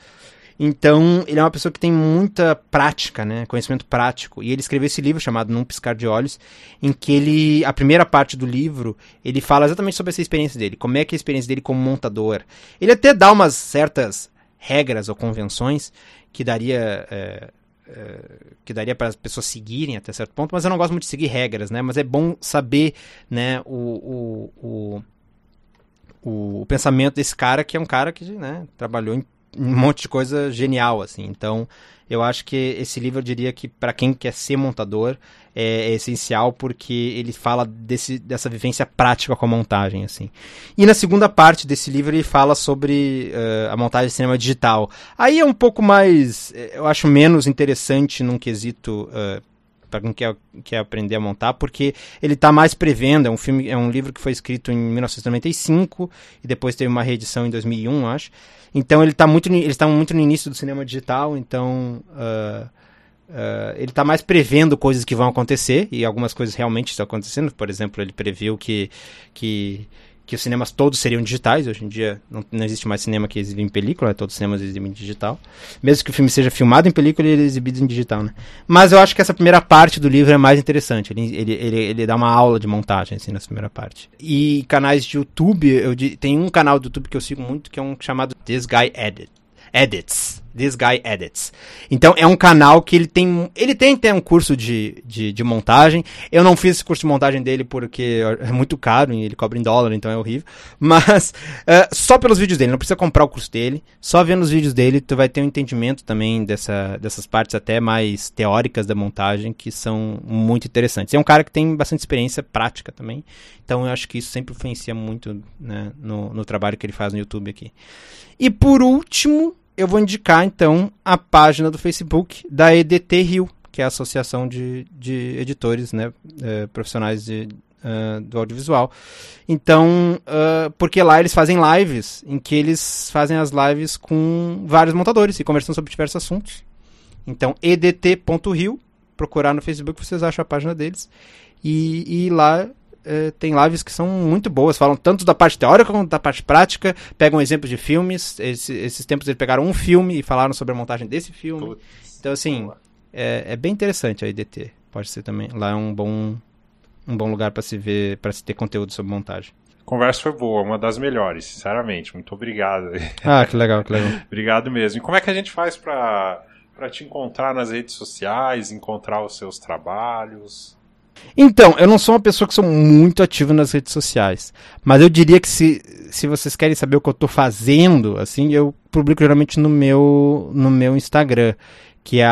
Então, ele é uma pessoa que tem muita prática, né? Conhecimento prático. E ele escreveu esse livro chamado Num Piscar de Olhos, em que ele, a primeira parte do livro, ele fala exatamente sobre essa experiência dele, como é que é a experiência dele como montador. Ele até dá umas certas regras ou convenções que daria é, é, que daria para as pessoas seguirem até certo ponto, mas eu não gosto muito de seguir regras, né? Mas é bom saber, né, o, o, o, o pensamento desse cara que é um cara que, né, trabalhou em um monte de coisa genial, assim. Então, eu acho que esse livro eu diria que para quem quer ser montador é, é, essencial porque ele fala desse, dessa vivência prática com a montagem, assim. E na segunda parte desse livro ele fala sobre uh, a montagem de cinema digital. Aí é um pouco mais, eh, eu acho menos interessante num quesito uh, para quem quer, quer aprender a montar, porque ele está mais prevendo. É um filme, é um livro que foi escrito em 1995 e depois teve uma reedição em 2001, acho. Então ele está muito, eles estão muito no início do cinema digital, então uh, uh, ele está mais prevendo coisas que vão acontecer e algumas coisas realmente estão acontecendo. Por exemplo, ele previu que, que que os cinemas todos seriam digitais. Hoje em dia não, não existe mais cinema que exibe em película, né? todos os cinemas exibem em digital. Mesmo que o filme seja filmado em película, ele é exibido em digital, né? Mas eu acho que essa primeira parte do livro é mais interessante. Ele, ele, ele, ele dá uma aula de montagem, assim, nessa primeira parte. E canais de YouTube, eu, tem um canal do YouTube que eu sigo muito, que é um chamado This Guy Edit. Edits. This Guy Edits. Então é um canal que ele tem. Ele tem até um curso de, de, de, montagem. Eu não fiz esse curso de montagem dele porque é muito caro e ele cobra em dólar, então é horrível. [laughs] Mas uh, só pelos vídeos dele, não precisa comprar o curso dele. Só vendo os vídeos dele, tu vai ter um entendimento também dessa, dessas partes até mais teóricas da montagem que são muito interessantes. É um cara que tem bastante experiência prática também. Então eu acho que isso sempre influencia muito né, no, no trabalho que ele faz no YouTube aqui. E por último, eu vou indicar então a página do Facebook da EDT Rio, que é a Associação de, de Editores né, é, Profissionais de, uh, do Audiovisual. Então, uh, porque lá eles fazem lives, em que eles fazem as lives com vários montadores e conversando sobre diversos assuntos. Então, edt.rio, procurar no Facebook, vocês acham a página deles. E, e lá é, tem lives que são muito boas, falam tanto da parte teórica quanto da parte prática, pegam exemplos de filmes. Esse, esses tempos eles pegaram um filme e falaram sobre a montagem desse filme. Putz, então, assim, é, é, bem interessante a IDT. Pode ser também. Lá é um bom, um bom lugar para se ver, para se ter conteúdo sobre montagem. A conversa foi boa, uma das melhores, sinceramente. Muito obrigado. [laughs] Ah, que legal, que legal. [laughs] obrigado mesmo. E como é que a gente faz para te encontrar nas redes sociais, encontrar os seus trabalhos? Então, eu não sou uma pessoa que sou muito ativa nas redes sociais, mas eu diria que se, se vocês querem saber o que eu estou fazendo, assim, eu publico geralmente no meu, no meu Instagram, que é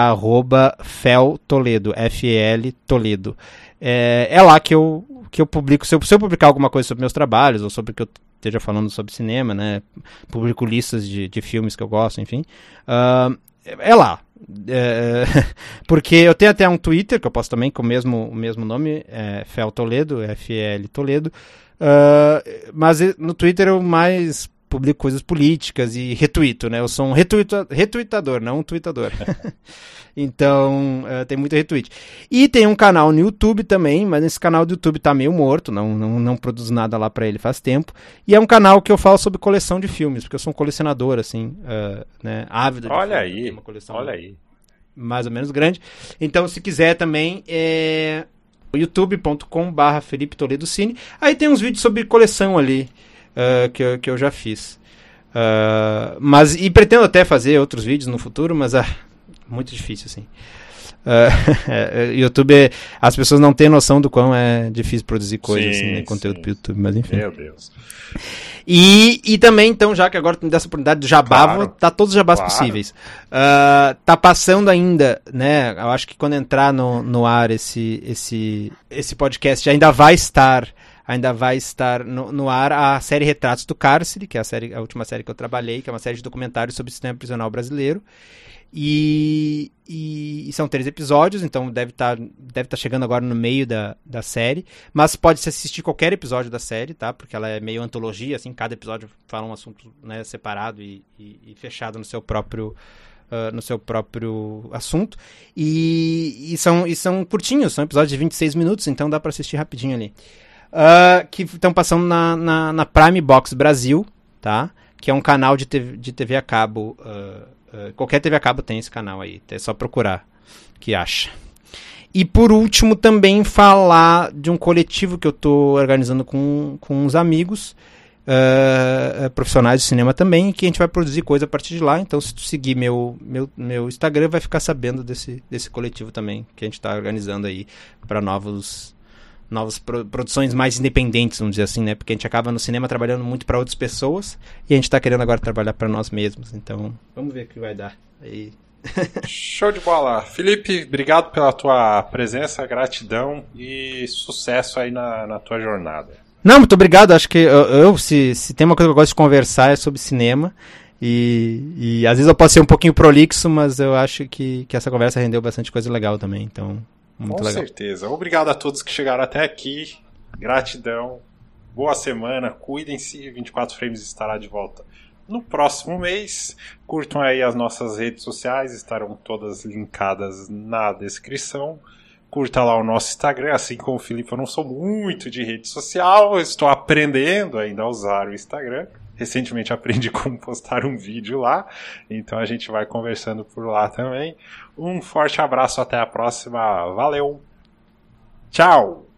feltoledo, F-E-L Toledo. É, é lá que eu, que eu publico, se eu, se eu publicar alguma coisa sobre meus trabalhos, ou sobre o que eu esteja falando sobre cinema, né, publico listas de, de filmes que eu gosto, enfim, uh, é lá, é, [laughs] porque eu tenho até um Twitter, que eu posso também com o mesmo, o mesmo nome, é Fel Toledo, F-L Toledo. Uh, mas no Twitter eu mais publico coisas políticas e retuito, né? Eu sou um retuita, retuitador, não um tweetador. [laughs] então, uh, tem muito retweet. E tem um canal no YouTube também, mas esse canal do YouTube tá meio morto, não, não, não produzo nada lá para ele faz tempo. E é um canal que eu falo sobre coleção de filmes, porque eu sou um colecionador, assim, uh, né? Ávido de Olha filmes, aí, uma coleção olha aí. Mais ou menos grande. Então, se quiser também, é youtube.com barra Felipe Toledo Cine. Aí tem uns vídeos sobre coleção ali uh, que, eu, que eu já fiz. Uh, mas, e pretendo até fazer outros vídeos no futuro, mas ah, muito difícil, assim. Uh, [laughs] YouTube, as pessoas não têm noção do quão é difícil produzir coisas, sim, assim, né, conteúdo para YouTube, mas enfim. Meu Deus. E, e também, então, já que agora tem dessa oportunidade do jabá, claro. tá todos os jabás claro. possíveis. Uh, tá passando ainda, né? Eu acho que quando entrar no, no ar esse, esse, esse podcast ainda vai estar ainda vai estar no, no, ar a série Retratos do Cárcere, que é a, série, a última série que eu trabalhei, que é uma série de documentários sobre o sistema prisional brasileiro. E, e, e, são três episódios, então deve estar tá, deve tá chegando agora no meio da, da série. Mas pode se assistir qualquer episódio da série, tá? Porque ela é meio antologia, assim, cada episódio fala um assunto né, separado e, e, e fechado no seu próprio. Uh, no seu próprio assunto. E, e, são, e são curtinhos, são episódios de 26 minutos, então dá para assistir rapidinho ali uh, que estão passando na, na, na, Prime Box Brasil, tá? Que é um canal de TV, de TV a cabo. Uh, uh, qualquer TV a cabo tem esse canal aí. É só procurar que acha. E por último, também falar de um coletivo que eu estou organizando com, com uns amigos. uh, profissionais de cinema também, que a gente vai produzir coisa a partir de lá. Então, se tu seguir meu, meu, meu Instagram, vai ficar sabendo desse, desse coletivo também, que a gente está organizando aí para novos novas pro produções mais independentes, vamos dizer assim, né? Porque a gente acaba no cinema trabalhando muito para outras pessoas e a gente está querendo agora trabalhar para nós mesmos. Então, vamos ver o que vai dar. Aí [laughs] Show de bola. Felipe, obrigado pela tua presença, gratidão e sucesso aí na, na tua jornada. Não, muito obrigado. Acho que eu, eu se, se tem uma coisa que eu gosto de conversar é sobre cinema. E, e às vezes eu posso ser um pouquinho prolixo, mas eu acho que, que essa conversa rendeu bastante coisa legal também. Então, muito Com legal. certeza. Obrigado a todos que chegaram até aqui. Gratidão. Boa semana. Cuidem-se. 24 Frames estará de volta no próximo mês. Curtam aí as nossas redes sociais, estarão todas linkadas na descrição. Curta lá o nosso Instagram, assim como o Felipe, eu não sou muito de rede social, estou aprendendo ainda a usar o Instagram. Recentemente aprendi [laughs] como postar um vídeo lá, então a gente vai conversando por lá também. Um forte abraço, até a próxima, valeu! Tchau!